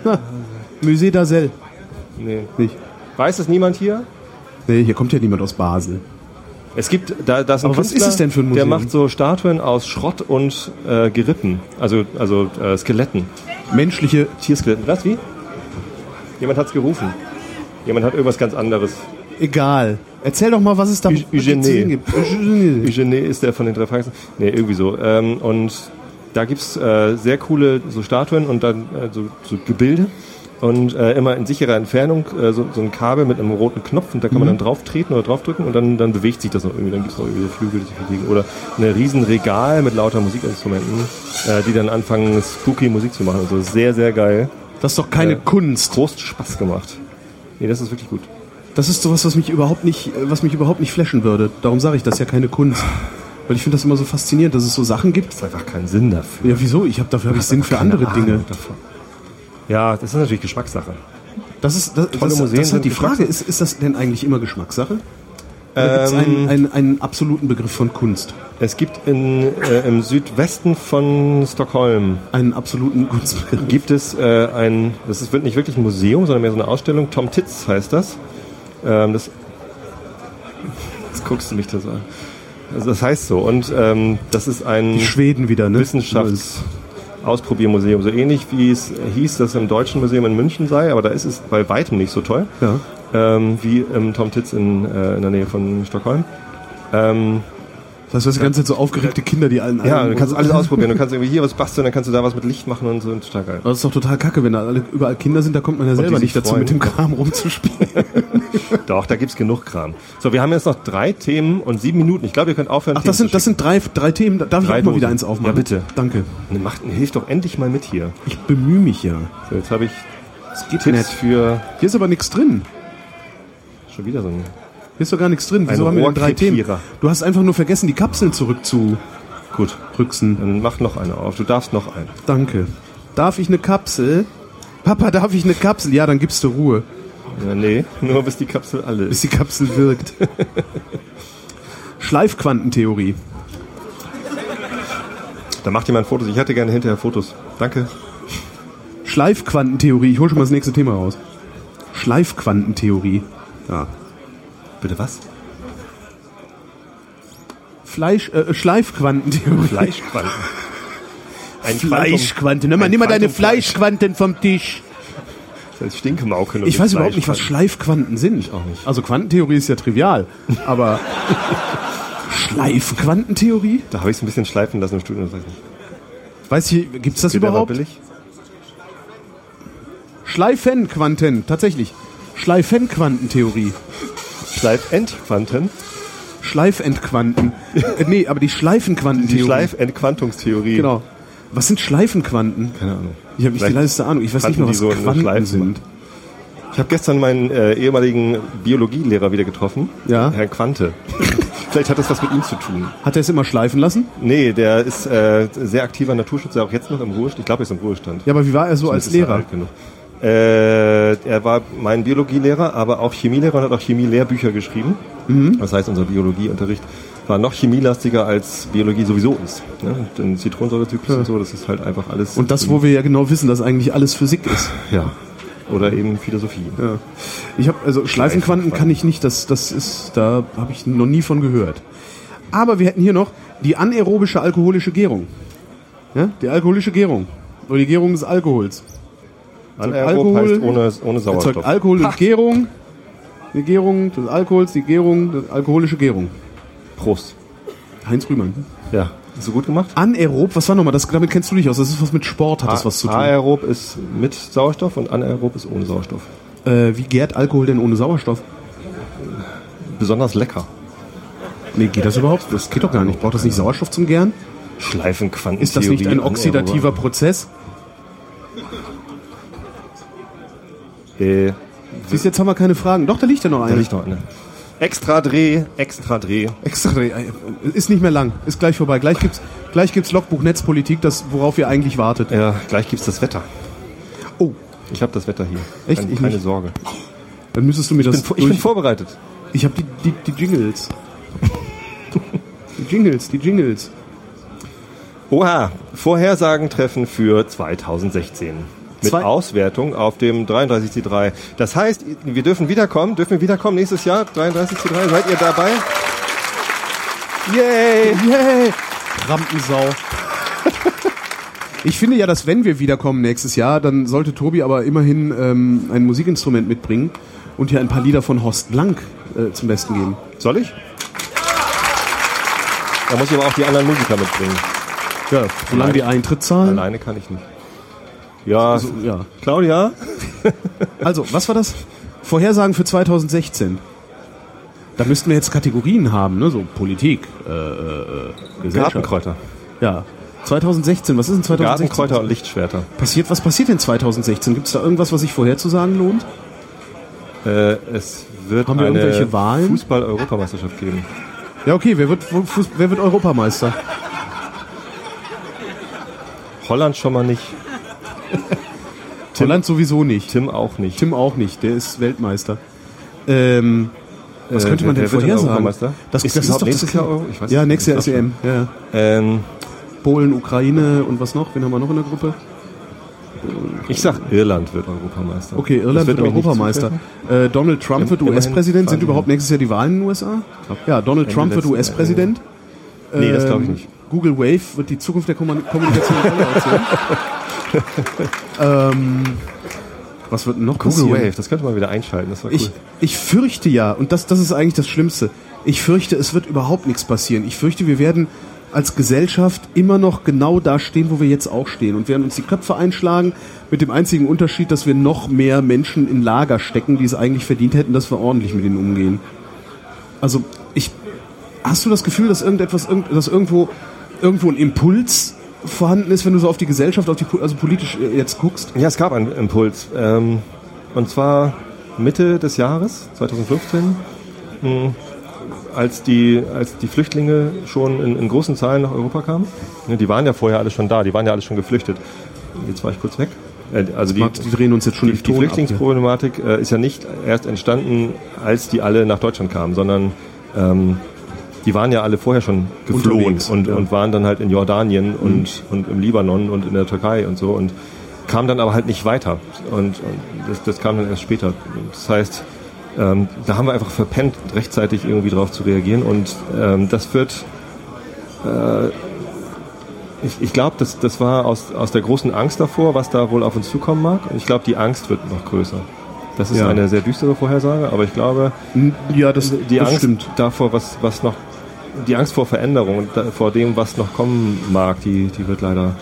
Musée d'Azel. Nee. Nicht. Weiß es niemand hier? Nee, hier kommt ja niemand aus Basel. Es gibt, da, da ist ein Aber was Künstler, ist es denn für ein Der Museum? macht so Statuen aus Schrott und äh, Gerippen. Also, also äh, Skeletten. Menschliche. Tierskeletten. Was, wie? Jemand hat's gerufen. Jemand hat irgendwas ganz anderes. Egal. Erzähl doch mal, was es da sehen gibt. Eugenie. Eugene ist der von den drei Fragezeichen. Nee, irgendwie so. Ähm, und da gibt's äh, sehr coole so Statuen und dann äh, so, so Gebilde. Und äh, immer in sicherer Entfernung äh, so, so ein Kabel mit einem roten Knopf und da kann man dann drauf treten oder draufdrücken und dann, dann bewegt sich das noch irgendwie. Dann gibt's noch irgendwie Flügel, die sich bewegen. Oder ein riesen Regal mit lauter Musikinstrumenten, äh, die dann anfangen, spooky Musik zu machen. Also sehr, sehr geil. Das ist doch keine Äh, Kunst. Groß Spaß gemacht. Nee, das ist wirklich gut. Das ist sowas, was mich überhaupt nicht, was mich überhaupt nicht flashen würde. Darum sage ich, das ja keine Kunst. Weil ich finde das immer so faszinierend, dass es so Sachen gibt. Es ist einfach keinen Sinn dafür. Ja, wieso? Ich habe dafür hab ich Sinn für andere Dinge. Davon. Ja, das ist natürlich Geschmackssache. Das ist das, Tolle das, Museen das ist halt die Frage, ist, ist das denn eigentlich immer Geschmackssache? Oder gibt es Ähm, einen, einen, einen absoluten Begriff von Kunst? Es gibt in, äh, im Südwesten von Stockholm Einen absoluten Kunstbegriff? gibt es äh, ein, das ist, wird nicht wirklich ein Museum, sondern mehr so eine Ausstellung. Tom Titz heißt das. Ähm, das jetzt guckst du mich das an. Also das heißt so. Und ähm, das ist ein Die Schweden wieder, ne? Wissenschaftsausprobiermuseum. So ähnlich wie es hieß, dass im Deutschen Museum in München sei, aber da ist es bei weitem nicht so toll. Ja. Ähm, wie im Tom Titz in, äh, in der Nähe von Stockholm. Ähm, Das heißt, die ganze Zeit so aufgeregte Kinder, die allen Ja, du kannst alles ausprobieren. Du kannst irgendwie hier was basteln, dann kannst du da was mit Licht machen und so. Und total geil. Das ist doch total kacke, wenn da alle, überall Kinder sind, da kommt man ja selber nicht dazu, freuen. mit dem Kram rumzuspielen. Doch, da gibt's genug Kram. So, wir haben jetzt noch drei Themen und sieben Minuten. Ich glaube, ihr könnt aufhören. Ach, das Themen sind, das sind drei, drei Themen. Darf ich Drei auch mal wieder Dosen. eins aufmachen? Ja, bitte. Danke. schicken. Macht, hilft doch endlich mal mit hier. Ich bemühe mich ja. So, jetzt habe ich Es geht Tipps nicht. für Hier ist aber nichts drin. schon wieder so ein. Hier ist doch gar nichts drin. Wieso haben wir denn drei Themen? Du hast einfach nur vergessen, die Kapseln zurückzurücksen. Gut, dann mach noch eine auf. Du darfst noch eine. Danke. Darf ich eine Kapsel? Papa, darf ich eine Kapsel? Ja, dann gibst du Ruhe, Ja, nee, nur bis die Kapsel alle bis ist. die Kapsel wirkt. Schleifquantentheorie. Da macht jemand Fotos. Ich hätte gerne hinterher Fotos. Danke. Schleifquantentheorie. Ich hole schon mal das nächste Thema raus. Schleifquantentheorie. Ja. Bitte was? Fleisch, äh, Schleifquantentheorie. Fleischquanten. Ein Fleischquanten. Nimm mal, nimm mal deine. Fleischquanten vom Tisch. Das heißt Stinkemauken. und Ich weiß überhaupt nicht, was. Schleifquanten sind. Also Quantentheorie ist ja trivial, aber Schleifquantentheorie? Da habe ich es ein bisschen schleifen lassen im Studio. Das weiß ich gibt's das war überhaupt? billig. Schleifenquanten, tatsächlich. Schleifenquantentheorie. Schleifentquanten. Schleifentquanten. äh, nee, aber die Die Schleifenquantentheorie. Schleifentquantungstheorie. Genau. Was sind Schleifenquanten? Keine Ahnung. Ich habe nicht die leiseste Ahnung. Ich weiß nicht Quanten, mal, was die so Quanten Schleifen sind. Ich habe gestern meinen äh, ehemaligen Biologielehrer wieder getroffen. Ja. Herrn Quante. Vielleicht hat das was mit ihm zu tun. Hat er es immer schleifen lassen? Nee, der ist äh, sehr aktiver Naturschützer, auch jetzt noch im Ruhestand. Ich glaube, er ist im Ruhestand. Ja, aber wie war er so als Zumindest er Lehrer? Äh, er war mein Biologielehrer, aber auch Chemielehrer und hat auch Chemielehrbücher geschrieben. Mhm. Das heißt, unser Biologieunterricht war noch chemielastiger als Biologie sowieso ist. Ne? Den Zitronensäurezyklus und so, das ist halt einfach alles. Und das, wo wir ja genau wissen, dass eigentlich alles Physik ist. Ja. Oder eben Philosophie. Ja. Ich habe also Schleifenquanten kann ich nicht, das das ist da habe ich noch nie von gehört. Aber wir hätten hier noch Die anaerobische alkoholische Gärung. Ja? Die alkoholische Gärung. Oder die Gärung des Alkohols. Anaerob Alkohol- heißt ohne, ohne Erzeugt Sauerstoff. Alkohol durch Gärung. Die Gärung des Alkohols, die Gärung, die alkoholische Gärung. Prost. Heinz Rühmann. Ja, hast du gut gemacht? Anaerob, was war nochmal? Das, damit kennst du dich aus. Das ist was mit Sport, hat das was zu tun. Aerob ist mit Sauerstoff und anaerob ist ohne Sauerstoff. Äh, wie gärt Alkohol denn ohne Sauerstoff? Besonders lecker. Nee, geht das überhaupt? Das geht doch gar nicht. Braucht das nicht Sauerstoff zum Gären? Schleifenquantentheorie. Ist das nicht ein oxidativer anaerobe. Prozess? Äh, Siehst jetzt haben wir keine Fragen. Doch, da liegt ja noch da eine. liegt noch eine. Extra Dreh, extra Dreh. Extra, äh, ist nicht mehr lang. Ist gleich vorbei. Gleich gibt's, gleich gibt's Logbuch Netzpolitik, das, worauf ihr eigentlich wartet. Ja, gleich gibt's das Wetter. Oh, Ich habe das Wetter hier. Echt? Keine, Ich keine. Sorge. dann müsstest du mir Ich das bin, ich bin vorbereitet. Ich habe die, die, die Jingles. Die Jingles, die Jingles. Oha, Vorhersagen treffen für 2016. Mit Zwei- Auswertung auf dem 33C3. Das heißt, wir dürfen wiederkommen. Dürfen wir wiederkommen nächstes Jahr? 33C3. Seid ihr dabei? Yay! Yay! Rampensau. Ich finde ja, dass wenn wir wiederkommen nächstes Jahr, dann sollte Tobi aber immerhin ähm, ein Musikinstrument mitbringen und hier ein paar Lieder von Horst Blank äh, zum Besten geben. Soll ich? Da muss ich aber auch die anderen Musiker mitbringen. Ja, solange die Eintritt zahlen. Alleine kann ich nicht. Ja, Also, ja. Claudia? Also, was war das? Vorhersagen für 2016. Da müssten wir jetzt Kategorien haben, ne? So Politik, äh, äh, Gesellschaft. Gartenkräuter. Ja. 2016, was ist denn 2016? Gartenkräuter und Lichtschwerter. Passiert, was passiert denn 2016? Gibt es da irgendwas, was sich vorherzusagen lohnt? Äh, es wird Haben wir eine irgendwelche Wahlen? Fußball-Europameisterschaft geben. Ja, okay, wer wird, Fuß- wer wird Europameister? Holland schon mal nicht. Holland sowieso nicht. Tim auch nicht. Tim auch nicht, der ist Weltmeister. Ähm, was Äh, könnte man wer- denn wird vorhersagen? Das, Ist das ist doch nächstes Jahr Euro? Ich weiß Ja, es nächstes Jahr ist. EM. Ja, ja. Ähm, Polen, Ukraine und was noch? Wen haben wir noch in der Gruppe? ich sag, Irland wird Europameister. Okay, Irland wird nicht Europameister. Äh, Donald Trump wird US-Präsident. Sind überhaupt nächstes Jahr die Wahlen in den USA? Ja, Donald Ende Trump wird US-Präsident. Nee, das glaube ich Ähm, nicht. Google Wave wird die Zukunft der Kommun- Kommunikation. ähm, was wird noch Google passieren? Wave, das könnte man wieder einschalten. Das war cool. Ich, ich fürchte ja, und das, das ist eigentlich das Schlimmste, ich fürchte, es wird überhaupt nichts passieren. Ich fürchte, wir werden als Gesellschaft immer noch genau da stehen, wo wir jetzt auch stehen und werden uns die Köpfe einschlagen, mit dem einzigen Unterschied, dass wir noch mehr Menschen in Lager stecken, die es eigentlich verdient hätten, dass wir ordentlich mit ihnen umgehen. Also, ich, hast du das Gefühl, dass irgendetwas, irgend- dass irgendwo, irgendwo ein Impuls vorhanden ist, wenn du so auf die Gesellschaft, auf die, also politisch äh, jetzt guckst? Ja, es gab einen Impuls. Ähm, und zwar Mitte des Jahres, 2015, mh, als, die, als die Flüchtlinge schon in, in großen Zahlen nach Europa kamen. Ne, Die waren ja vorher alle schon da, die waren ja alle schon geflüchtet. Jetzt war ich kurz weg. Äh, Also die, Die drehen uns jetzt schon die, die. Flüchtlingsproblematik äh, ist ja nicht erst entstanden, als die alle nach Deutschland kamen, sondern ähm, die waren ja alle vorher schon geflohen und, ja. Mhm. und waren dann halt in Jordanien und, und im Libanon und in der Türkei und so und kamen dann aber halt nicht weiter. Und, und das, das kam dann erst später. Das heißt, ähm, da haben wir einfach verpennt, rechtzeitig irgendwie drauf zu reagieren und ähm, das wird äh, ich, ich glaube, das, das war aus, aus der großen Angst davor, was da wohl auf uns zukommen mag. Und ich glaube, die Angst wird noch größer. Das ist Ja. eine sehr düstere Vorhersage, aber ich glaube, Ja, das, die das Angst stimmt. davor, was, was noch, die Angst vor Veränderung und da, vor dem, was noch kommen mag, die, die wird leider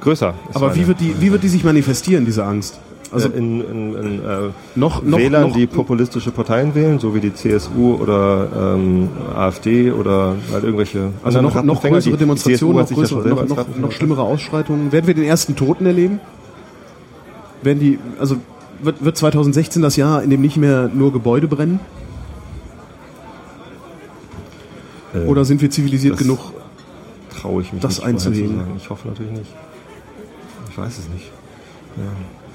größer. Aber meine- wie wird die, wie wird die sich manifestieren, diese Angst? Also also in, in, in äh, noch, noch, Wählern, noch, die populistische Parteien wählen, so wie die CSU oder ähm, AfD oder halt irgendwelche also noch, noch größere Demonstrationen, noch, ja größere, noch, noch, noch schlimmere Ausschreitungen. Werden wir den ersten Toten erleben? Werden die, also wird, wird 2016 das Jahr, in dem nicht mehr nur Gebäude brennen? Äh, Oder sind wir zivilisiert genug? traue ich mich das nicht vorherzusagen. Ich hoffe natürlich nicht. Ich weiß es nicht.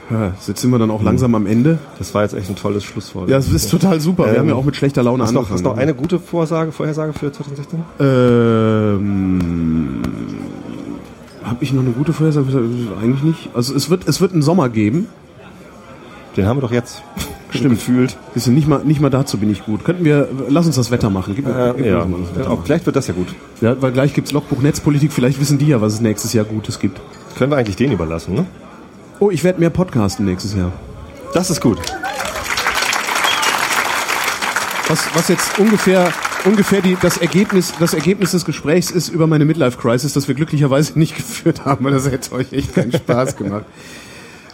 Ja, jetzt sind wir dann auch langsam am Ende. Das war jetzt echt ein tolles Schlusswort. Ja, es ist total super. Wir Ähm, haben ja auch mit schlechter Laune Hast du noch, angefangen. hast noch eine gute Vorsage, Vorhersage für 2016? Ähm, habe ich noch eine gute Vorhersage? Eigentlich nicht. Also es wird, es wird einen Sommer geben. Den haben wir doch jetzt. Stimmt. gefühlt. Du, nicht mal, nicht mal dazu bin ich gut. Könnten wir, lass uns das Wetter machen. Gib, gib Äh, mir ja. mal das Wetter. Auch vielleicht wird das ja gut. Ja, weil gleich gibt's Logbuch Netzpolitik, vielleicht wissen die ja, was es nächstes Jahr Gutes gibt. Können wir eigentlich den überlassen, ne? Oh, ich werde mehr podcasten nächstes Jahr. Das ist gut. Was, was jetzt ungefähr, ungefähr die, das, Ergebnis, das Ergebnis des Gesprächs ist über meine Midlife-Crisis, das wir glücklicherweise nicht geführt haben, weil das hätte euch echt keinen Spaß gemacht.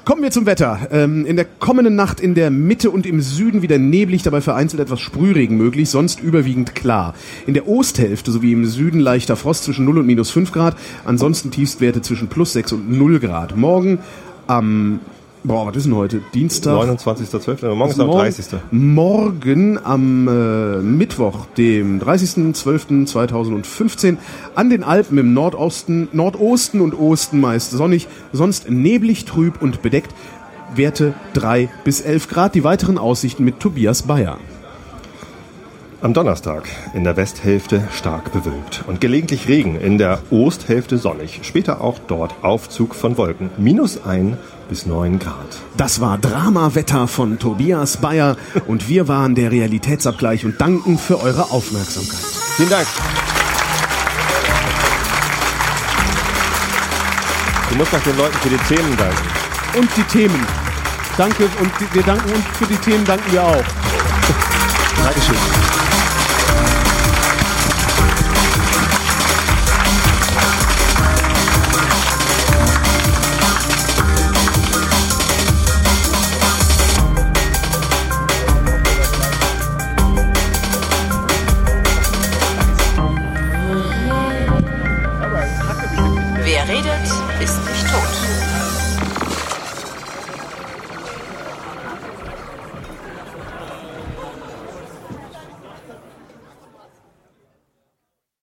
Kommen wir zum Wetter. Ähm, in der kommenden Nacht in der Mitte und im Süden wieder neblig, dabei vereinzelt etwas Sprühregen möglich, sonst überwiegend klar. In der Osthälfte sowie im Süden leichter Frost zwischen 0 und minus 5 Grad, ansonsten Tiefstwerte zwischen plus 6 und 0 Grad. Morgen am, boah, was ist denn heute? Dienstag? 29.12. Morgen ist am Morgen- 30. Morgen am äh, Mittwoch, dem 30.12.2015, an den Alpen im Nordosten, Nordosten und Osten meist sonnig, sonst neblig, trüb und bedeckt. Werte 3 bis 11 Grad. Die weiteren Aussichten mit Tobias Bayer. Am Donnerstag in der Westhälfte stark bewölkt und gelegentlich Regen, in der Osthälfte sonnig. Später auch dort Aufzug von Wolken. Minus 1 bis 9 Grad. Das war Drama-Wetter von Tobias Bayer und wir waren der Realitätsabgleich und danken für eure Aufmerksamkeit. Vielen Dank. Du musst noch den Leuten für die Themen danken. Und die Themen. Danke und wir danken und für die Themen danken wir auch. Dankeschön.